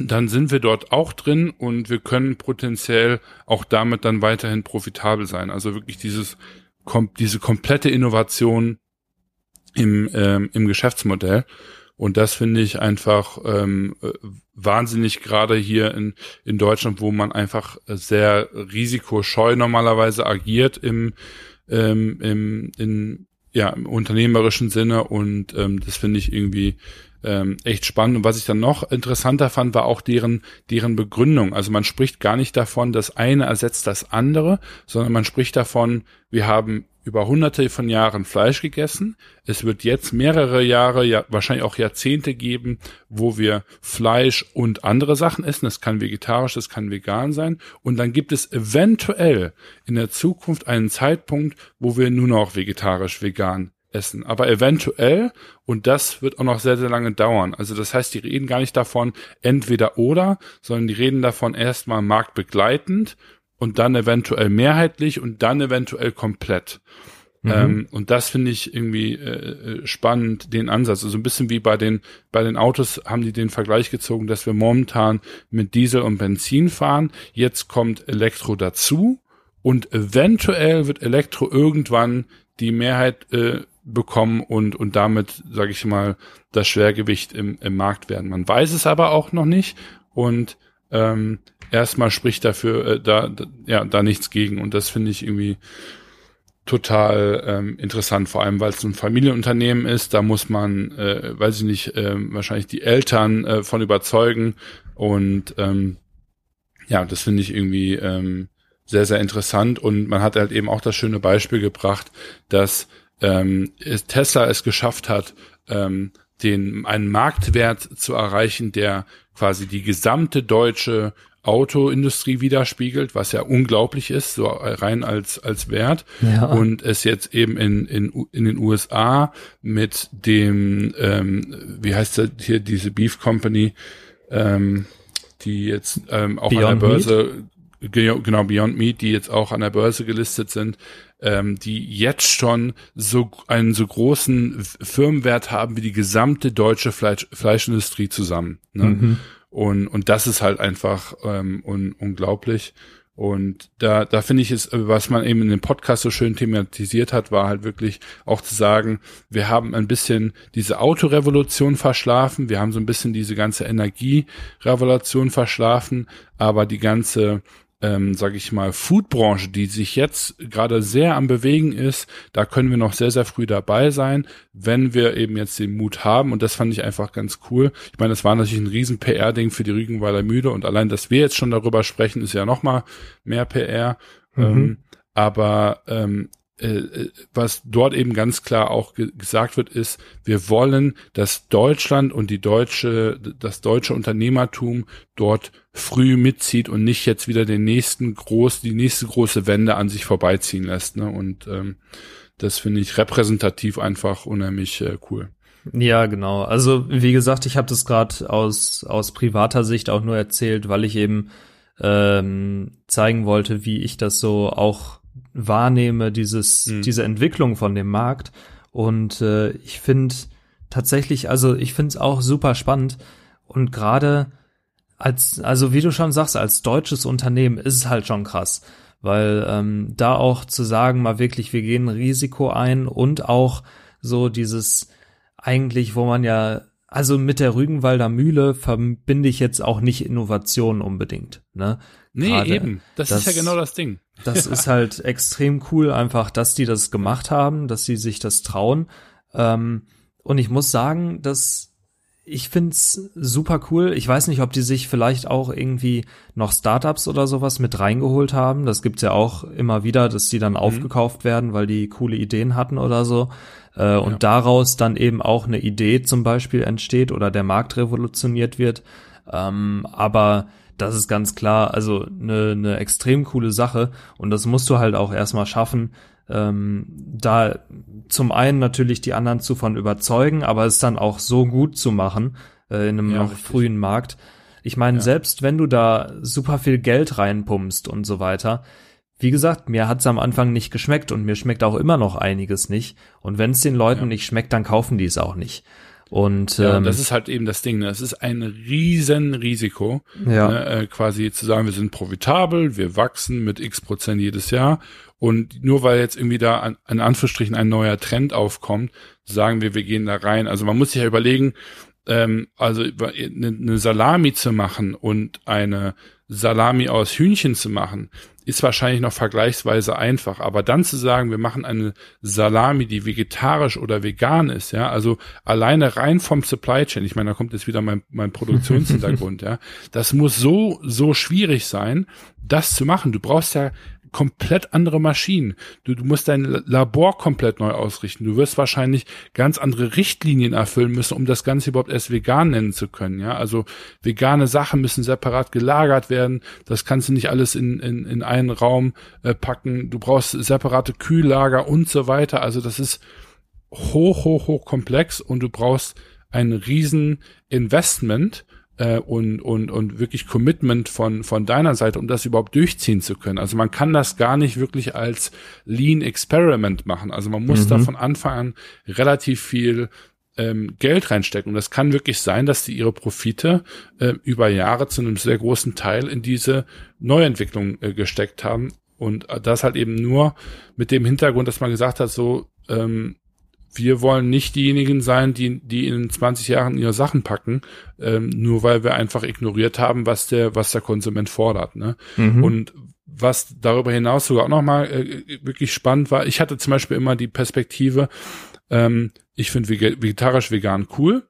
dann sind wir dort auch drin und wir können potenziell auch damit dann weiterhin profitabel sein. Also wirklich dieses, kom diese komplette Innovation im, ähm, im Geschäftsmodell. Und das finde ich einfach ähm, äh, wahnsinnig gerade hier in, in Deutschland, wo man einfach sehr risikoscheu normalerweise agiert im, ähm, im, in, ja, im unternehmerischen Sinne. Und ähm, das finde ich irgendwie ähm, echt spannend. Und was ich dann noch interessanter fand, war auch deren, deren Begründung. Also man spricht gar nicht davon, das eine ersetzt das andere, sondern man spricht davon, wir haben über hunderte von Jahren Fleisch gegessen. Es wird jetzt mehrere Jahre, ja, wahrscheinlich auch Jahrzehnte geben, wo wir Fleisch und andere Sachen essen. Das kann vegetarisch, das kann vegan sein. Und dann gibt es eventuell in der Zukunft einen Zeitpunkt, wo wir nur noch vegetarisch, vegan essen. Aber eventuell, und das wird auch noch sehr, sehr lange dauern. Also das heißt, die reden gar nicht davon entweder oder, sondern die reden davon erstmal marktbegleitend und dann eventuell mehrheitlich und dann eventuell komplett. Mhm. Ähm, und das finde ich irgendwie äh, spannend, den Ansatz. Also ein bisschen wie bei den, bei den Autos haben die den Vergleich gezogen, dass wir momentan mit Diesel und Benzin fahren. Jetzt kommt Elektro dazu und eventuell wird Elektro irgendwann die Mehrheit äh, bekommen und, und damit, sage ich mal, das Schwergewicht im, im Markt werden. Man weiß es aber auch noch nicht und ähm, erstmal spricht dafür äh, da, da ja da nichts gegen und das finde ich irgendwie total ähm, interessant, vor allem weil es ein Familienunternehmen ist. Da muss man, äh, weiß ich nicht, äh, wahrscheinlich die Eltern äh, von überzeugen und ähm, ja, das finde ich irgendwie ähm, sehr sehr interessant und man hat halt eben auch das schöne Beispiel gebracht, dass ähm, Tesla es geschafft hat, ähm, den einen Marktwert zu erreichen, der quasi die gesamte deutsche Autoindustrie widerspiegelt, was ja unglaublich ist, so rein als, als Wert. Ja. Und es jetzt eben in, in, in den USA mit dem, ähm, wie heißt das hier, diese Beef Company, ähm, die jetzt ähm, auch Beyond an der Börse, Meat? Genau, Beyond Meat, die jetzt auch an der Börse gelistet sind, ähm, die jetzt schon so einen so großen Firmenwert haben wie die gesamte deutsche Fleisch, Fleischindustrie zusammen. Ne? Mhm. Und, und das ist halt einfach ähm, un, unglaublich. Und da, da finde ich es, was man eben in dem Podcast so schön thematisiert hat, war halt wirklich auch zu sagen, wir haben ein bisschen diese Autorevolution verschlafen, wir haben so ein bisschen diese ganze Energierevolution verschlafen, aber die ganze ähm, sage ich mal, Foodbranche, die sich jetzt gerade sehr am Bewegen ist, da können wir noch sehr, sehr früh dabei sein, wenn wir eben jetzt den Mut haben. Und das fand ich einfach ganz cool. Ich meine, das war natürlich ein riesen PR-Ding für die Rügenweiler Mühle und allein, dass wir jetzt schon darüber sprechen, ist ja noch mal mehr PR. Mhm. Ähm, aber ähm, äh, was dort eben ganz klar auch ge gesagt wird, ist, wir wollen, dass Deutschland und die deutsche, das deutsche Unternehmertum dort früh mitzieht und nicht jetzt wieder den nächsten groß, die nächste große Wende an sich vorbeiziehen lässt. Ne? Und ähm, das finde ich repräsentativ einfach unheimlich äh, cool. Ja, genau. Also wie gesagt, ich habe das gerade aus aus privater Sicht auch nur erzählt, weil ich eben ähm, zeigen wollte, wie ich das so auch wahrnehme, dieses, mhm. diese Entwicklung von dem Markt. Und äh, ich finde tatsächlich, also ich finde es auch super spannend. Und gerade als, also wie du schon sagst, als deutsches Unternehmen ist es halt schon krass. Weil ähm, da auch zu sagen, mal wirklich, wir gehen Risiko ein und auch so dieses eigentlich, wo man ja also mit der Rügenwalder Mühle verbinde ich jetzt auch nicht Innovation unbedingt. Ne? Nee, Gerade eben. Das, das, ist ja genau das Ding. Das ist halt extrem cool, einfach, dass die das gemacht haben, dass sie sich das trauen. Ähm, und ich muss sagen, dass ich find's super cool. Ich weiß nicht, ob die sich vielleicht auch irgendwie noch Startups oder sowas mit reingeholt haben. Das gibt's ja auch immer wieder, dass die dann mhm. aufgekauft werden, weil die coole Ideen hatten oder so. Äh, und ja. daraus dann eben auch eine Idee zum Beispiel entsteht oder der Markt revolutioniert wird. Ähm, aber das ist ganz klar, also eine, eine extrem coole Sache und das musst du halt auch erstmal schaffen, ähm, da zum einen natürlich die anderen zu von überzeugen, aber es dann auch so gut zu machen äh, in einem ja, noch richtig. frühen Markt. Ich meine, ja. selbst wenn du da super viel Geld reinpumpst und so weiter, wie gesagt, mir hat's am Anfang nicht geschmeckt und mir schmeckt auch immer noch einiges nicht. Und wenn es den Leuten ja. nicht schmeckt, dann kaufen die es auch nicht. Und ja, ähm, das ist halt eben das Ding. Ne? Es ist ein riesen Risiko, ja. ne? äh, quasi zu sagen, wir sind profitabel, wir wachsen mit X Prozent jedes Jahr und nur weil jetzt irgendwie da an, an Anführungsstrichen ein neuer Trend aufkommt, sagen wir, wir gehen da rein. Also man muss sich ja überlegen, ähm, also eine, eine Salami zu machen und eine Salami aus Hühnchen zu machen, ist wahrscheinlich noch vergleichsweise einfach. Aber dann zu sagen, wir machen eine Salami, die vegetarisch oder vegan ist, ja, also alleine rein vom Supply Chain, ich meine, da kommt jetzt wieder mein, mein Produktionshintergrund, ja, das muss so, so schwierig sein, das zu machen. Du brauchst ja komplett andere Maschinen. Du, du musst dein Labor komplett neu ausrichten. Du wirst wahrscheinlich ganz andere Richtlinien erfüllen müssen, um das Ganze überhaupt erst vegan nennen zu können. Ja, also vegane Sachen müssen separat gelagert werden. Das kannst du nicht alles in, in, in einen Raum äh, packen. Du brauchst separate Kühllager und so weiter. Also das ist hoch, hoch, hoch komplex und du brauchst ein riesen Investment äh, und, und, und wirklich Commitment von, von deiner Seite, um das überhaupt durchziehen zu können. Also man kann das gar nicht wirklich als Lean Experiment machen. Also man muss mhm. da von Anfang an relativ viel ähm, Geld reinstecken. Und das kann wirklich sein, dass die ihre Profite äh, über Jahre zu einem sehr großen Teil in diese Neuentwicklung äh, gesteckt haben. Und das halt eben nur mit dem Hintergrund, dass man gesagt hat, so, ähm, wir wollen nicht diejenigen sein, die, die in 20 Jahren ihre Sachen packen, ähm, nur weil wir einfach ignoriert haben, was der, was der Konsument fordert. Ne? Mhm. Und was darüber hinaus sogar auch nochmal äh, wirklich spannend war, ich hatte zum Beispiel immer die Perspektive, ähm, ich finde vegetarisch vegan cool,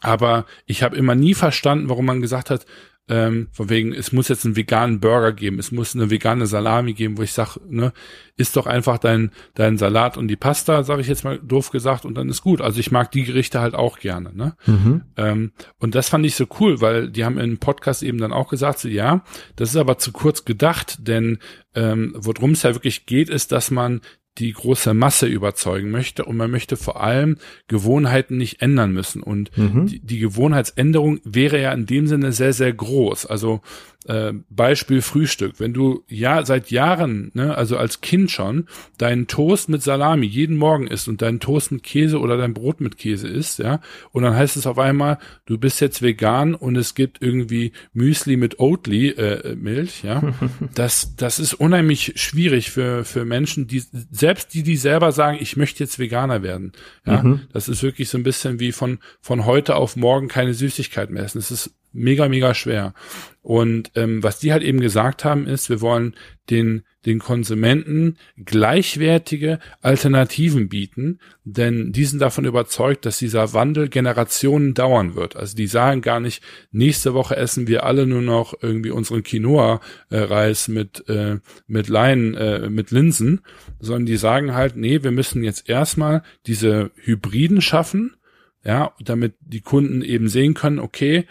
aber ich habe immer nie verstanden, warum man gesagt hat, ähm, von wegen, es muss jetzt einen veganen Burger geben, es muss eine vegane Salami geben, wo ich sag, ne, isst doch einfach dein, dein Salat und die Pasta, sage ich jetzt mal doof gesagt, und dann ist gut. Also ich mag die Gerichte halt auch gerne, ne? Mhm. Ähm, und das fand ich so cool, weil die haben im Podcast eben dann auch gesagt, so, ja, das ist aber zu kurz gedacht, denn ähm, worum es ja wirklich geht, ist, dass man die große Masse überzeugen möchte und man möchte vor allem Gewohnheiten nicht ändern müssen. Und mhm. die, die, Gewohnheitsänderung wäre ja in dem Sinne sehr, sehr groß. Also äh, Beispiel Frühstück. Wenn du ja seit Jahren, ne, also als Kind schon, deinen Toast mit Salami jeden Morgen isst und deinen Toast mit Käse oder dein Brot mit Käse isst, ja, und dann heißt es auf einmal, du bist jetzt vegan und es gibt irgendwie Müsli mit Oatly äh, Milch, ja, das das ist unheimlich schwierig für für Menschen, die selbst die die selber sagen, ich möchte jetzt Veganer werden, ja, mhm. das ist wirklich so ein bisschen wie von von heute auf morgen keine Süßigkeit mehr essen. Es ist mega, mega schwer. Und ähm, was die halt eben gesagt haben, ist, wir wollen den, den Konsumenten gleichwertige Alternativen bieten, denn die sind davon überzeugt, dass dieser Wandel Generationen dauern wird. Also die sagen gar nicht, nächste Woche essen wir alle nur noch irgendwie unseren Quinoa-Reis mit, äh, mit Leinen, äh, mit Linsen, sondern die sagen halt, nee, wir müssen jetzt erstmal diese Hybriden schaffen, ja, damit die Kunden eben sehen können, okay,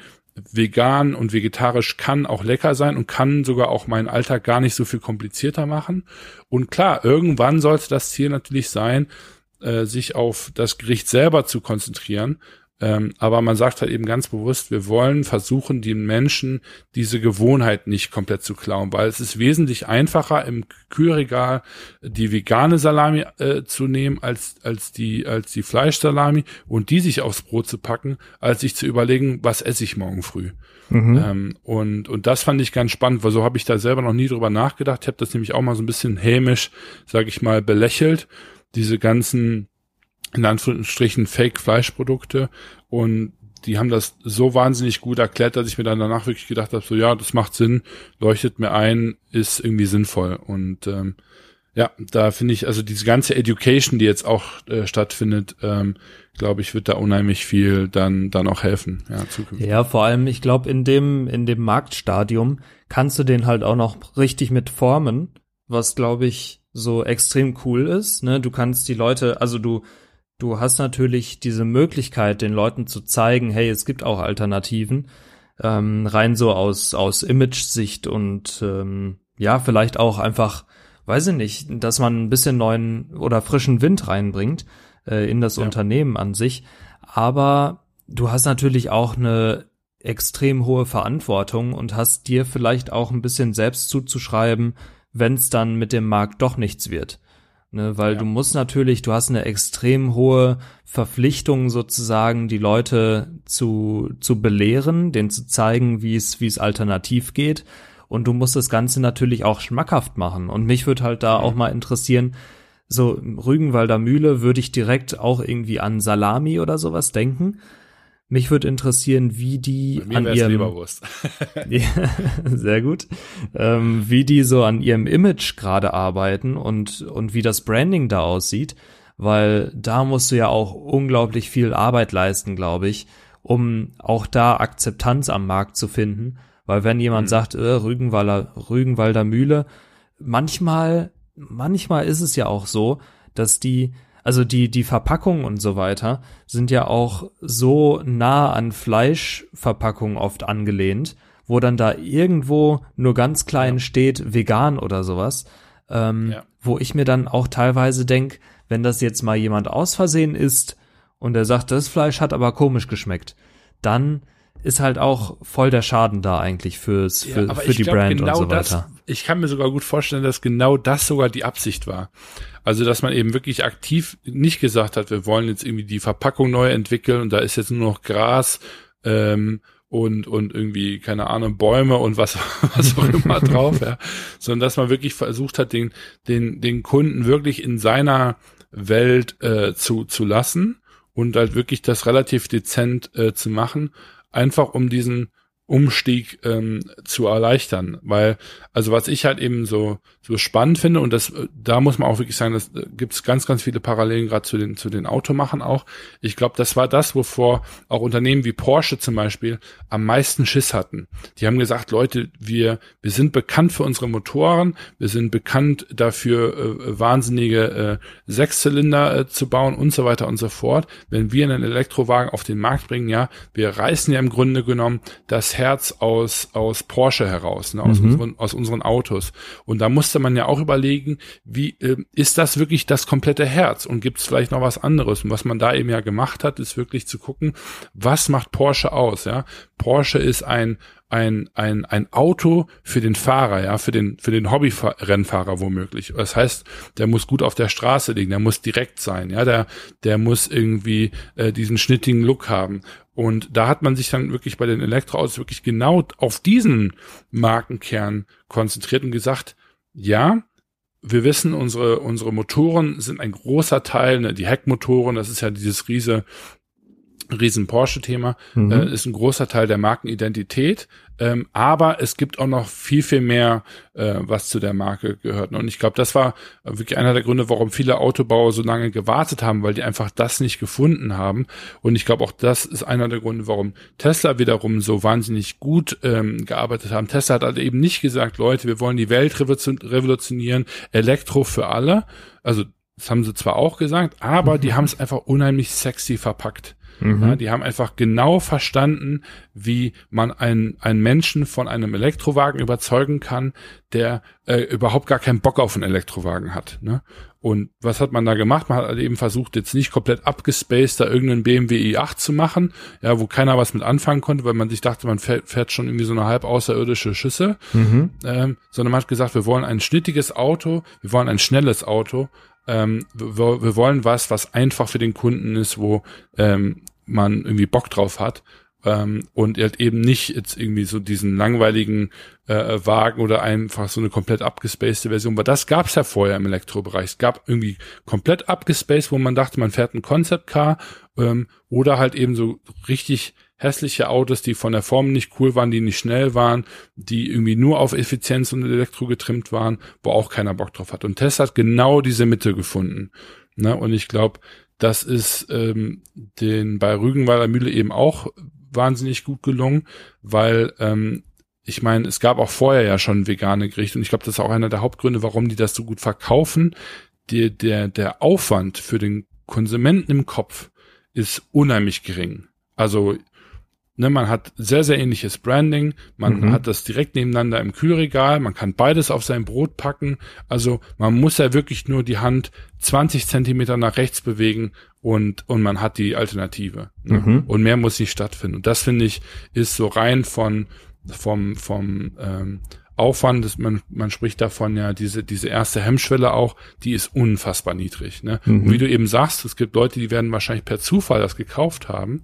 vegan und vegetarisch kann auch lecker sein und kann sogar auch meinen Alltag gar nicht so viel komplizierter machen. Und klar, irgendwann sollte das Ziel natürlich sein, äh, sich auf das Gericht selber zu konzentrieren ähm, aber man sagt halt eben ganz bewusst, wir wollen versuchen, den Menschen diese Gewohnheit nicht komplett zu klauen, weil es ist wesentlich einfacher im Kühlregal die vegane Salami äh, zu nehmen als als die als die Fleischsalami und die sich aufs Brot zu packen, als sich zu überlegen, was esse ich morgen früh. Mhm. Ähm, und und das fand ich ganz spannend, weil so habe ich da selber noch nie drüber nachgedacht. Ich habe das nämlich auch mal so ein bisschen hämisch, sage ich mal, belächelt. Diese ganzen in Anführungsstrichen Fake-Fleischprodukte und die haben das so wahnsinnig gut erklärt, dass ich mir dann danach wirklich gedacht habe, so ja, das macht Sinn, leuchtet mir ein, ist irgendwie sinnvoll und ähm, ja, da finde ich, also diese ganze Education, die jetzt auch äh, stattfindet, ähm, glaube ich, wird da unheimlich viel dann dann auch helfen. Ja, zukünftig. ja vor allem, ich glaube, in dem in dem Marktstadium kannst du den halt auch noch richtig mit formen, was glaube ich so extrem cool ist. Ne, du kannst die Leute, also du du hast natürlich diese Möglichkeit, den Leuten zu zeigen, hey, es gibt auch Alternativen, ähm, rein so aus, aus Image-Sicht und ähm, ja, vielleicht auch einfach, weiß ich nicht, dass man ein bisschen neuen oder frischen Wind reinbringt äh, in das ja. Unternehmen an sich. Aber du hast natürlich auch eine extrem hohe Verantwortung und hast dir vielleicht auch ein bisschen selbst zuzuschreiben, wenn es dann mit dem Markt doch nichts wird. Ne, weil ja. du musst natürlich, du hast eine extrem hohe Verpflichtung sozusagen, die Leute zu, zu belehren, denen zu zeigen, wie es, wie es alternativ geht. Und du musst das Ganze natürlich auch schmackhaft machen. Und mich würde halt da mhm. auch mal interessieren, so Rügenwalder Mühle würde ich direkt auch irgendwie an Salami oder sowas denken. Mich würde interessieren, wie die an ihrem Leberwurst. ja, sehr gut, ähm, wie die so an ihrem Image gerade arbeiten und und wie das Branding da aussieht, weil da musst du ja auch unglaublich viel Arbeit leisten, glaube ich, um auch da Akzeptanz am Markt zu finden, weil wenn jemand mhm. sagt, äh, Rügenwalder Rügenwalder Mühle, manchmal manchmal ist es ja auch so, dass die also die, die Verpackungen und so weiter sind ja auch so nah an Fleischverpackungen oft angelehnt, wo dann da irgendwo nur ganz klein ja. steht vegan oder sowas, ähm, ja. wo ich mir dann auch teilweise denk, wenn das jetzt mal jemand aus Versehen isst und der sagt, das Fleisch hat aber komisch geschmeckt, dann ist halt auch voll der Schaden da eigentlich fürs, für, ja, für die glaub, Brand genau und so weiter. Das, ich kann mir sogar gut vorstellen, dass genau das sogar die Absicht war. Also, dass man eben wirklich aktiv nicht gesagt hat, wir wollen jetzt irgendwie die Verpackung neu entwickeln und da ist jetzt nur noch Gras ähm, und und irgendwie keine Ahnung Bäume und was was auch immer drauf, ja, sondern dass man wirklich versucht hat, den den den Kunden wirklich in seiner Welt äh, zu zu lassen und halt wirklich das relativ dezent äh, zu machen einfach um diesen Umstieg ähm, zu erleichtern. Weil, also was ich halt eben so, so spannend finde, und das, da muss man auch wirklich sagen, das äh, gibt es ganz, ganz viele Parallelen gerade zu den, zu den Automachern auch. Ich glaube, das war das, wovor auch Unternehmen wie Porsche zum Beispiel am meisten Schiss hatten. Die haben gesagt, Leute, wir, wir sind bekannt für unsere Motoren, wir sind bekannt dafür, äh, wahnsinnige äh, Sechszylinder äh, zu bauen und so weiter und so fort. Wenn wir einen Elektrowagen auf den Markt bringen, ja, wir reißen ja im Grunde genommen das Herz aus, aus Porsche heraus, ne, aus, mhm. unseren, aus unseren Autos. Und da musste man ja auch überlegen, wie äh, ist das wirklich das komplette Herz und gibt es vielleicht noch was anderes? Und was man da eben ja gemacht hat, ist wirklich zu gucken, was macht Porsche aus? Ja, Porsche ist ein ein, ein, ein Auto für den Fahrer, ja, für den, für den Hobby-Rennfahrer womöglich. Das heißt, der muss gut auf der Straße liegen, der muss direkt sein, ja, der, der muss irgendwie äh, diesen schnittigen Look haben. Und da hat man sich dann wirklich bei den Elektroautos wirklich genau auf diesen Markenkern konzentriert und gesagt, ja, wir wissen, unsere, unsere Motoren sind ein großer Teil, ne, die Heckmotoren, das ist ja dieses riese, riesen Porsche-Thema, mhm. äh, ist ein großer Teil der Markenidentität. Ähm, aber es gibt auch noch viel, viel mehr, äh, was zu der Marke gehört. Und ich glaube, das war wirklich einer der Gründe, warum viele Autobauer so lange gewartet haben, weil die einfach das nicht gefunden haben. Und ich glaube, auch das ist einer der Gründe, warum Tesla wiederum so wahnsinnig gut ähm, gearbeitet haben. Tesla hat halt eben nicht gesagt, Leute, wir wollen die Welt revolutionieren, Elektro für alle. Also das haben sie zwar auch gesagt, aber mhm. die haben es einfach unheimlich sexy verpackt. Mhm. Ja, die haben einfach genau verstanden, wie man einen, einen Menschen von einem Elektrowagen überzeugen kann, der äh, überhaupt gar keinen Bock auf einen Elektrowagen hat. Ne? Und was hat man da gemacht? Man hat halt eben versucht, jetzt nicht komplett abgespaced da irgendeinen BMW i8 zu machen, ja, wo keiner was mit anfangen konnte, weil man sich dachte, man fährt, fährt schon irgendwie so eine halb außerirdische Schüsse, mhm. ähm, sondern man hat gesagt, wir wollen ein schnittiges Auto, wir wollen ein schnelles Auto, ähm, wir, wir, wollen was, was einfach für den Kunden ist, wo ähm, man irgendwie Bock drauf hat. Ähm, und hat eben nicht jetzt irgendwie so diesen langweiligen äh, Wagen oder einfach so eine komplett abgespacede Version, weil das gab's ja vorher im Elektrobereich. Es gab irgendwie komplett abgespaced, wo man dachte, man fährt ein Concept Car ähm, oder halt eben so richtig hässliche Autos, die von der Form nicht cool waren, die nicht schnell waren, die irgendwie nur auf Effizienz und Elektro getrimmt waren, wo auch keiner Bock drauf hat. Und Tesla hat genau diese Mitte gefunden. Ne? Und ich glaube, das ist ähm, den bei Rügenwalder Mühle eben auch wahnsinnig gut gelungen, weil ähm, ich meine, es gab auch vorher ja schon vegane Gerichte und ich glaube, das ist auch einer der Hauptgründe, warum die das so gut verkaufen. Die, der, der Aufwand für den Konsumenten im Kopf ist unheimlich gering. Also Ne, man hat sehr, sehr ähnliches Branding, man mhm. hat das direkt nebeneinander im Kühlregal, man kann beides auf sein Brot packen. Also man muss ja wirklich nur die Hand 20 Zentimeter nach rechts bewegen und, und man hat die Alternative. Ne? Mhm. Und mehr muss nicht stattfinden. Und das finde ich, ist so rein von, vom, vom ähm, Aufwand, dass man, man spricht davon ja, diese, diese erste Hemmschwelle auch, die ist unfassbar niedrig. Ne? Mhm. Und wie du eben sagst, es gibt Leute, die werden wahrscheinlich per Zufall das gekauft haben.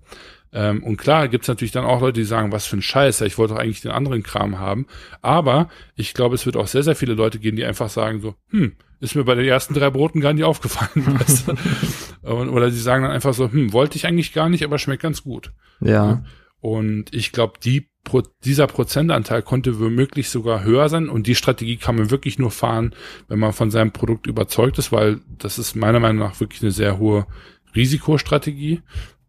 Ähm, und klar gibt's natürlich dann auch Leute, die sagen, was für ein Scheiß, ich wollte doch eigentlich den anderen Kram haben. Aber ich glaube, es wird auch sehr, sehr viele Leute geben, die einfach sagen so, hm, ist mir bei den ersten drei Broten gar nicht aufgefallen. Oder sie sagen dann einfach so, hm, wollte ich eigentlich gar nicht, aber schmeckt ganz gut. Ja. Und ich glaube, die, dieser Prozentanteil konnte womöglich sogar höher sein und die Strategie kann man wirklich nur fahren, wenn man von seinem Produkt überzeugt ist, weil das ist meiner Meinung nach wirklich eine sehr hohe Risikostrategie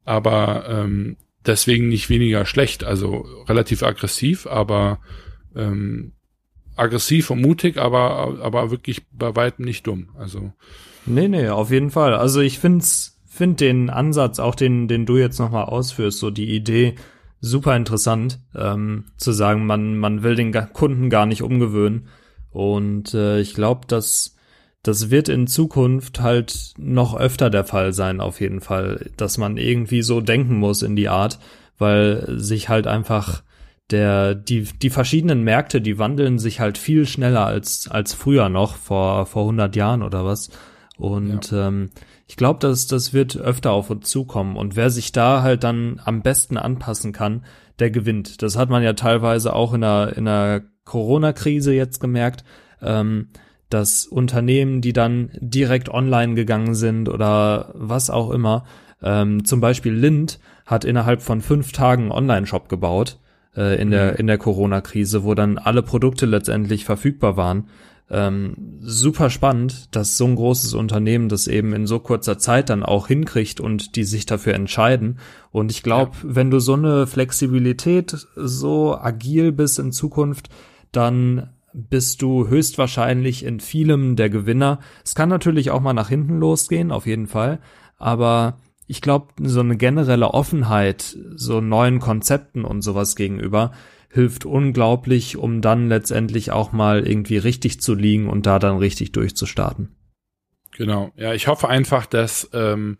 aber ähm, deswegen nicht weniger schlecht, also relativ aggressiv, aber ähm, aggressiv und mutig, aber aber wirklich bei weitem nicht dumm. Also nee, nee, auf jeden Fall. Also ich find's find den Ansatz, auch den den du jetzt nochmal ausführst, so die Idee super interessant, ähm, zu sagen, man man will den Kunden gar nicht umgewöhnen und äh, ich glaube, dass das wird in Zukunft halt noch öfter der Fall sein, auf jeden Fall, dass man irgendwie so denken muss in die Art, weil sich halt einfach der, die, die verschiedenen Märkte, die wandeln sich halt viel schneller als, als früher noch, vor, vor 100 Jahren oder was. Und ja. ähm, ich glaube, dass das wird öfter auf uns zukommen. Und wer sich da halt dann am besten anpassen kann, der gewinnt. Das hat man ja teilweise auch in der, in der Corona-Krise jetzt gemerkt. Ähm, dass Unternehmen, die dann direkt online gegangen sind oder was auch immer, ähm, zum Beispiel Lind hat innerhalb von fünf Tagen einen Online-Shop gebaut äh, in mhm. der in der Corona-Krise, wo dann alle Produkte letztendlich verfügbar waren. Ähm, super spannend, dass so ein großes Unternehmen das eben in so kurzer Zeit dann auch hinkriegt und die sich dafür entscheiden. Und ich glaube, ja. wenn du so eine Flexibilität so agil bist in Zukunft, dann bist du höchstwahrscheinlich in vielem der Gewinner. Es kann natürlich auch mal nach hinten losgehen, auf jeden Fall. Aber ich glaube, so eine generelle Offenheit, so neuen Konzepten und sowas gegenüber, hilft unglaublich, um dann letztendlich auch mal irgendwie richtig zu liegen und da dann richtig durchzustarten. Genau. Ja, ich hoffe einfach, dass ähm,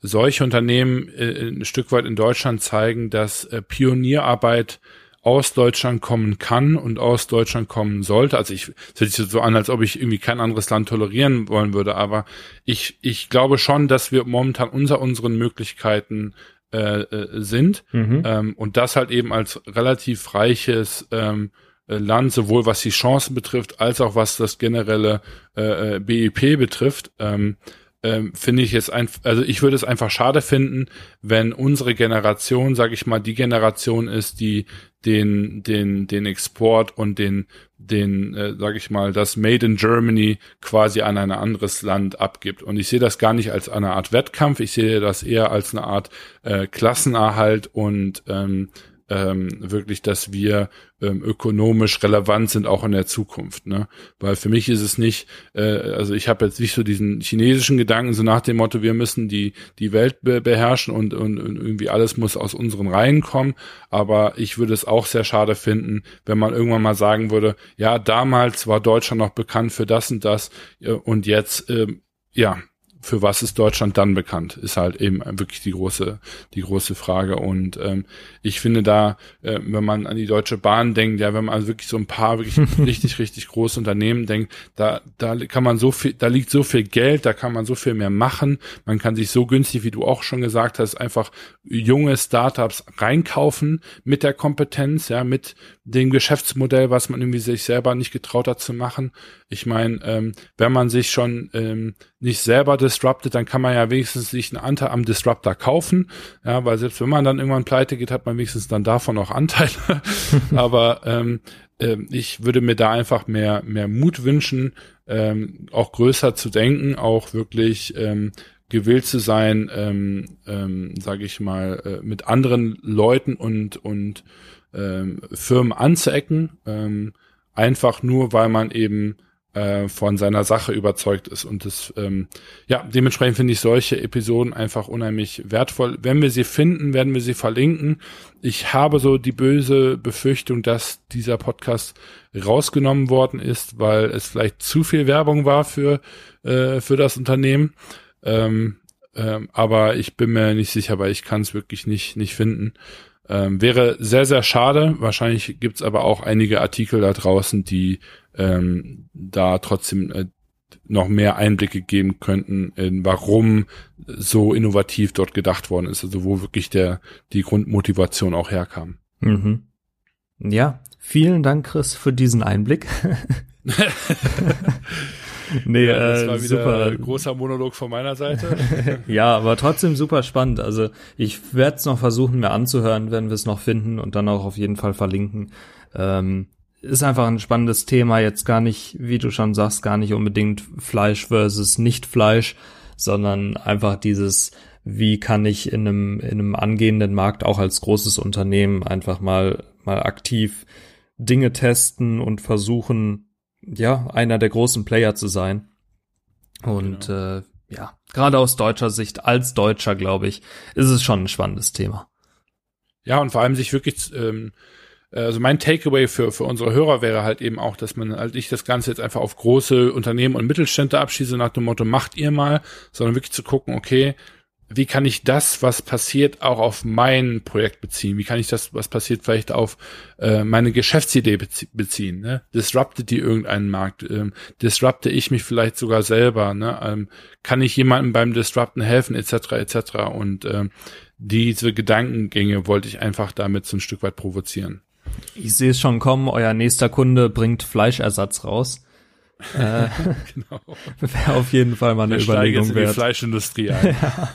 solche Unternehmen äh, ein Stück weit in Deutschland zeigen, dass äh, Pionierarbeit aus Deutschland kommen kann und aus Deutschland kommen sollte. Also ich es hört sich so an, als ob ich irgendwie kein anderes Land tolerieren wollen würde, aber ich, ich glaube schon, dass wir momentan unter unseren Möglichkeiten äh, äh, sind mhm. ähm, und das halt eben als relativ reiches ähm, äh, Land, sowohl was die Chancen betrifft, als auch was das generelle äh, äh BIP betrifft. Ähm, ähm, finde ich es einfach, also ich würde es einfach schade finden, wenn unsere Generation, sage ich mal, die Generation ist, die den den den Export und den den äh, sage ich mal das Made in Germany quasi an ein anderes Land abgibt. Und ich sehe das gar nicht als eine Art Wettkampf. Ich sehe das eher als eine Art äh, Klassenerhalt und ähm, ähm, wirklich, dass wir ähm, ökonomisch relevant sind, auch in der Zukunft. Ne? Weil für mich ist es nicht, äh, also ich habe jetzt nicht so diesen chinesischen Gedanken, so nach dem Motto, wir müssen die, die Welt be beherrschen und, und, und irgendwie alles muss aus unseren Reihen kommen. Aber ich würde es auch sehr schade finden, wenn man irgendwann mal sagen würde, ja, damals war Deutschland noch bekannt für das und das äh, und jetzt, äh, ja, für was ist Deutschland dann bekannt, ist halt eben wirklich die große, die große Frage. Und ähm, ich finde da, äh, wenn man an die Deutsche Bahn denkt, ja, wenn man also wirklich so ein paar wirklich richtig, richtig große Unternehmen denkt, da, da kann man so viel, da liegt so viel Geld, da kann man so viel mehr machen. Man kann sich so günstig, wie du auch schon gesagt hast, einfach junge Startups reinkaufen mit der Kompetenz, ja, mit dem Geschäftsmodell, was man irgendwie sich selber nicht getraut hat zu machen. Ich meine, ähm, wenn man sich schon ähm, nicht selber disruptet, dann kann man ja wenigstens sich einen Anteil am Disruptor kaufen. Ja, weil selbst wenn man dann irgendwann pleite geht, hat man wenigstens dann davon auch Anteile. Aber ähm, äh, ich würde mir da einfach mehr, mehr Mut wünschen, ähm, auch größer zu denken, auch wirklich ähm, gewillt zu sein, ähm, ähm, sage ich mal, äh, mit anderen Leuten und und ähm, Firmen anzuecken, ähm, einfach nur, weil man eben äh, von seiner Sache überzeugt ist. Und das, ähm, ja, dementsprechend finde ich solche Episoden einfach unheimlich wertvoll. Wenn wir sie finden, werden wir sie verlinken. Ich habe so die böse Befürchtung, dass dieser Podcast rausgenommen worden ist, weil es vielleicht zu viel Werbung war für, äh, für das Unternehmen. Ähm, ähm, aber ich bin mir nicht sicher, weil ich kann es wirklich nicht, nicht finden. Ähm, wäre sehr, sehr schade. Wahrscheinlich gibt's aber auch einige Artikel da draußen, die ähm, da trotzdem äh, noch mehr Einblicke geben könnten, in warum so innovativ dort gedacht worden ist, also wo wirklich der die Grundmotivation auch herkam. Mhm. Ja, vielen Dank, Chris, für diesen Einblick. nee, ja, das äh, war wieder super. Ein großer Monolog von meiner Seite. ja, aber trotzdem super spannend. Also ich werde es noch versuchen, mir anzuhören, wenn wir es noch finden und dann auch auf jeden Fall verlinken. Ähm, ist einfach ein spannendes Thema, jetzt gar nicht, wie du schon sagst, gar nicht unbedingt Fleisch versus Nicht-Fleisch, sondern einfach dieses, wie kann ich in einem, in einem angehenden Markt auch als großes Unternehmen einfach mal, mal aktiv Dinge testen und versuchen, ja, einer der großen Player zu sein. Und genau. äh, ja, gerade aus deutscher Sicht, als Deutscher, glaube ich, ist es schon ein spannendes Thema. Ja, und vor allem sich wirklich, ähm, also mein Takeaway für, für unsere Hörer wäre halt eben auch, dass man halt nicht das Ganze jetzt einfach auf große Unternehmen und Mittelstände abschieße nach dem Motto, macht ihr mal, sondern wirklich zu gucken, okay, wie kann ich das, was passiert, auch auf mein Projekt beziehen? Wie kann ich das, was passiert, vielleicht auf äh, meine Geschäftsidee beziehen? Ne? Disruptet die irgendeinen Markt? Ähm, disrupte ich mich vielleicht sogar selber? Ne? Ähm, kann ich jemandem beim Disrupten helfen, etc., etc.? Und ähm, diese Gedankengänge wollte ich einfach damit so ein Stück weit provozieren. Ich sehe es schon kommen, euer nächster Kunde bringt Fleischersatz raus. Äh, genau. Wäre auf jeden Fall mal eine Wir Überlegung jetzt in wert. Die Fleischindustrie ein. ja.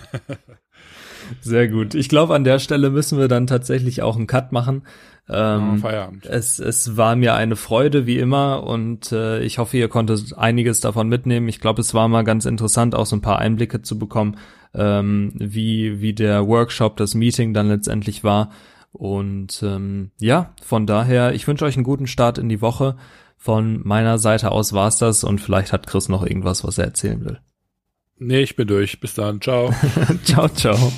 Sehr gut. Ich glaube, an der Stelle müssen wir dann tatsächlich auch einen Cut machen. Ähm, Feierabend. Es, es war mir eine Freude, wie immer, und äh, ich hoffe, ihr konntet einiges davon mitnehmen. Ich glaube, es war mal ganz interessant, auch so ein paar Einblicke zu bekommen, ähm, wie, wie der Workshop, das Meeting dann letztendlich war. Und ähm, ja, von daher, ich wünsche euch einen guten Start in die Woche. Von meiner Seite aus war's das und vielleicht hat Chris noch irgendwas, was er erzählen will. Nee, ich bin durch. Bis dann. Ciao. ciao, ciao.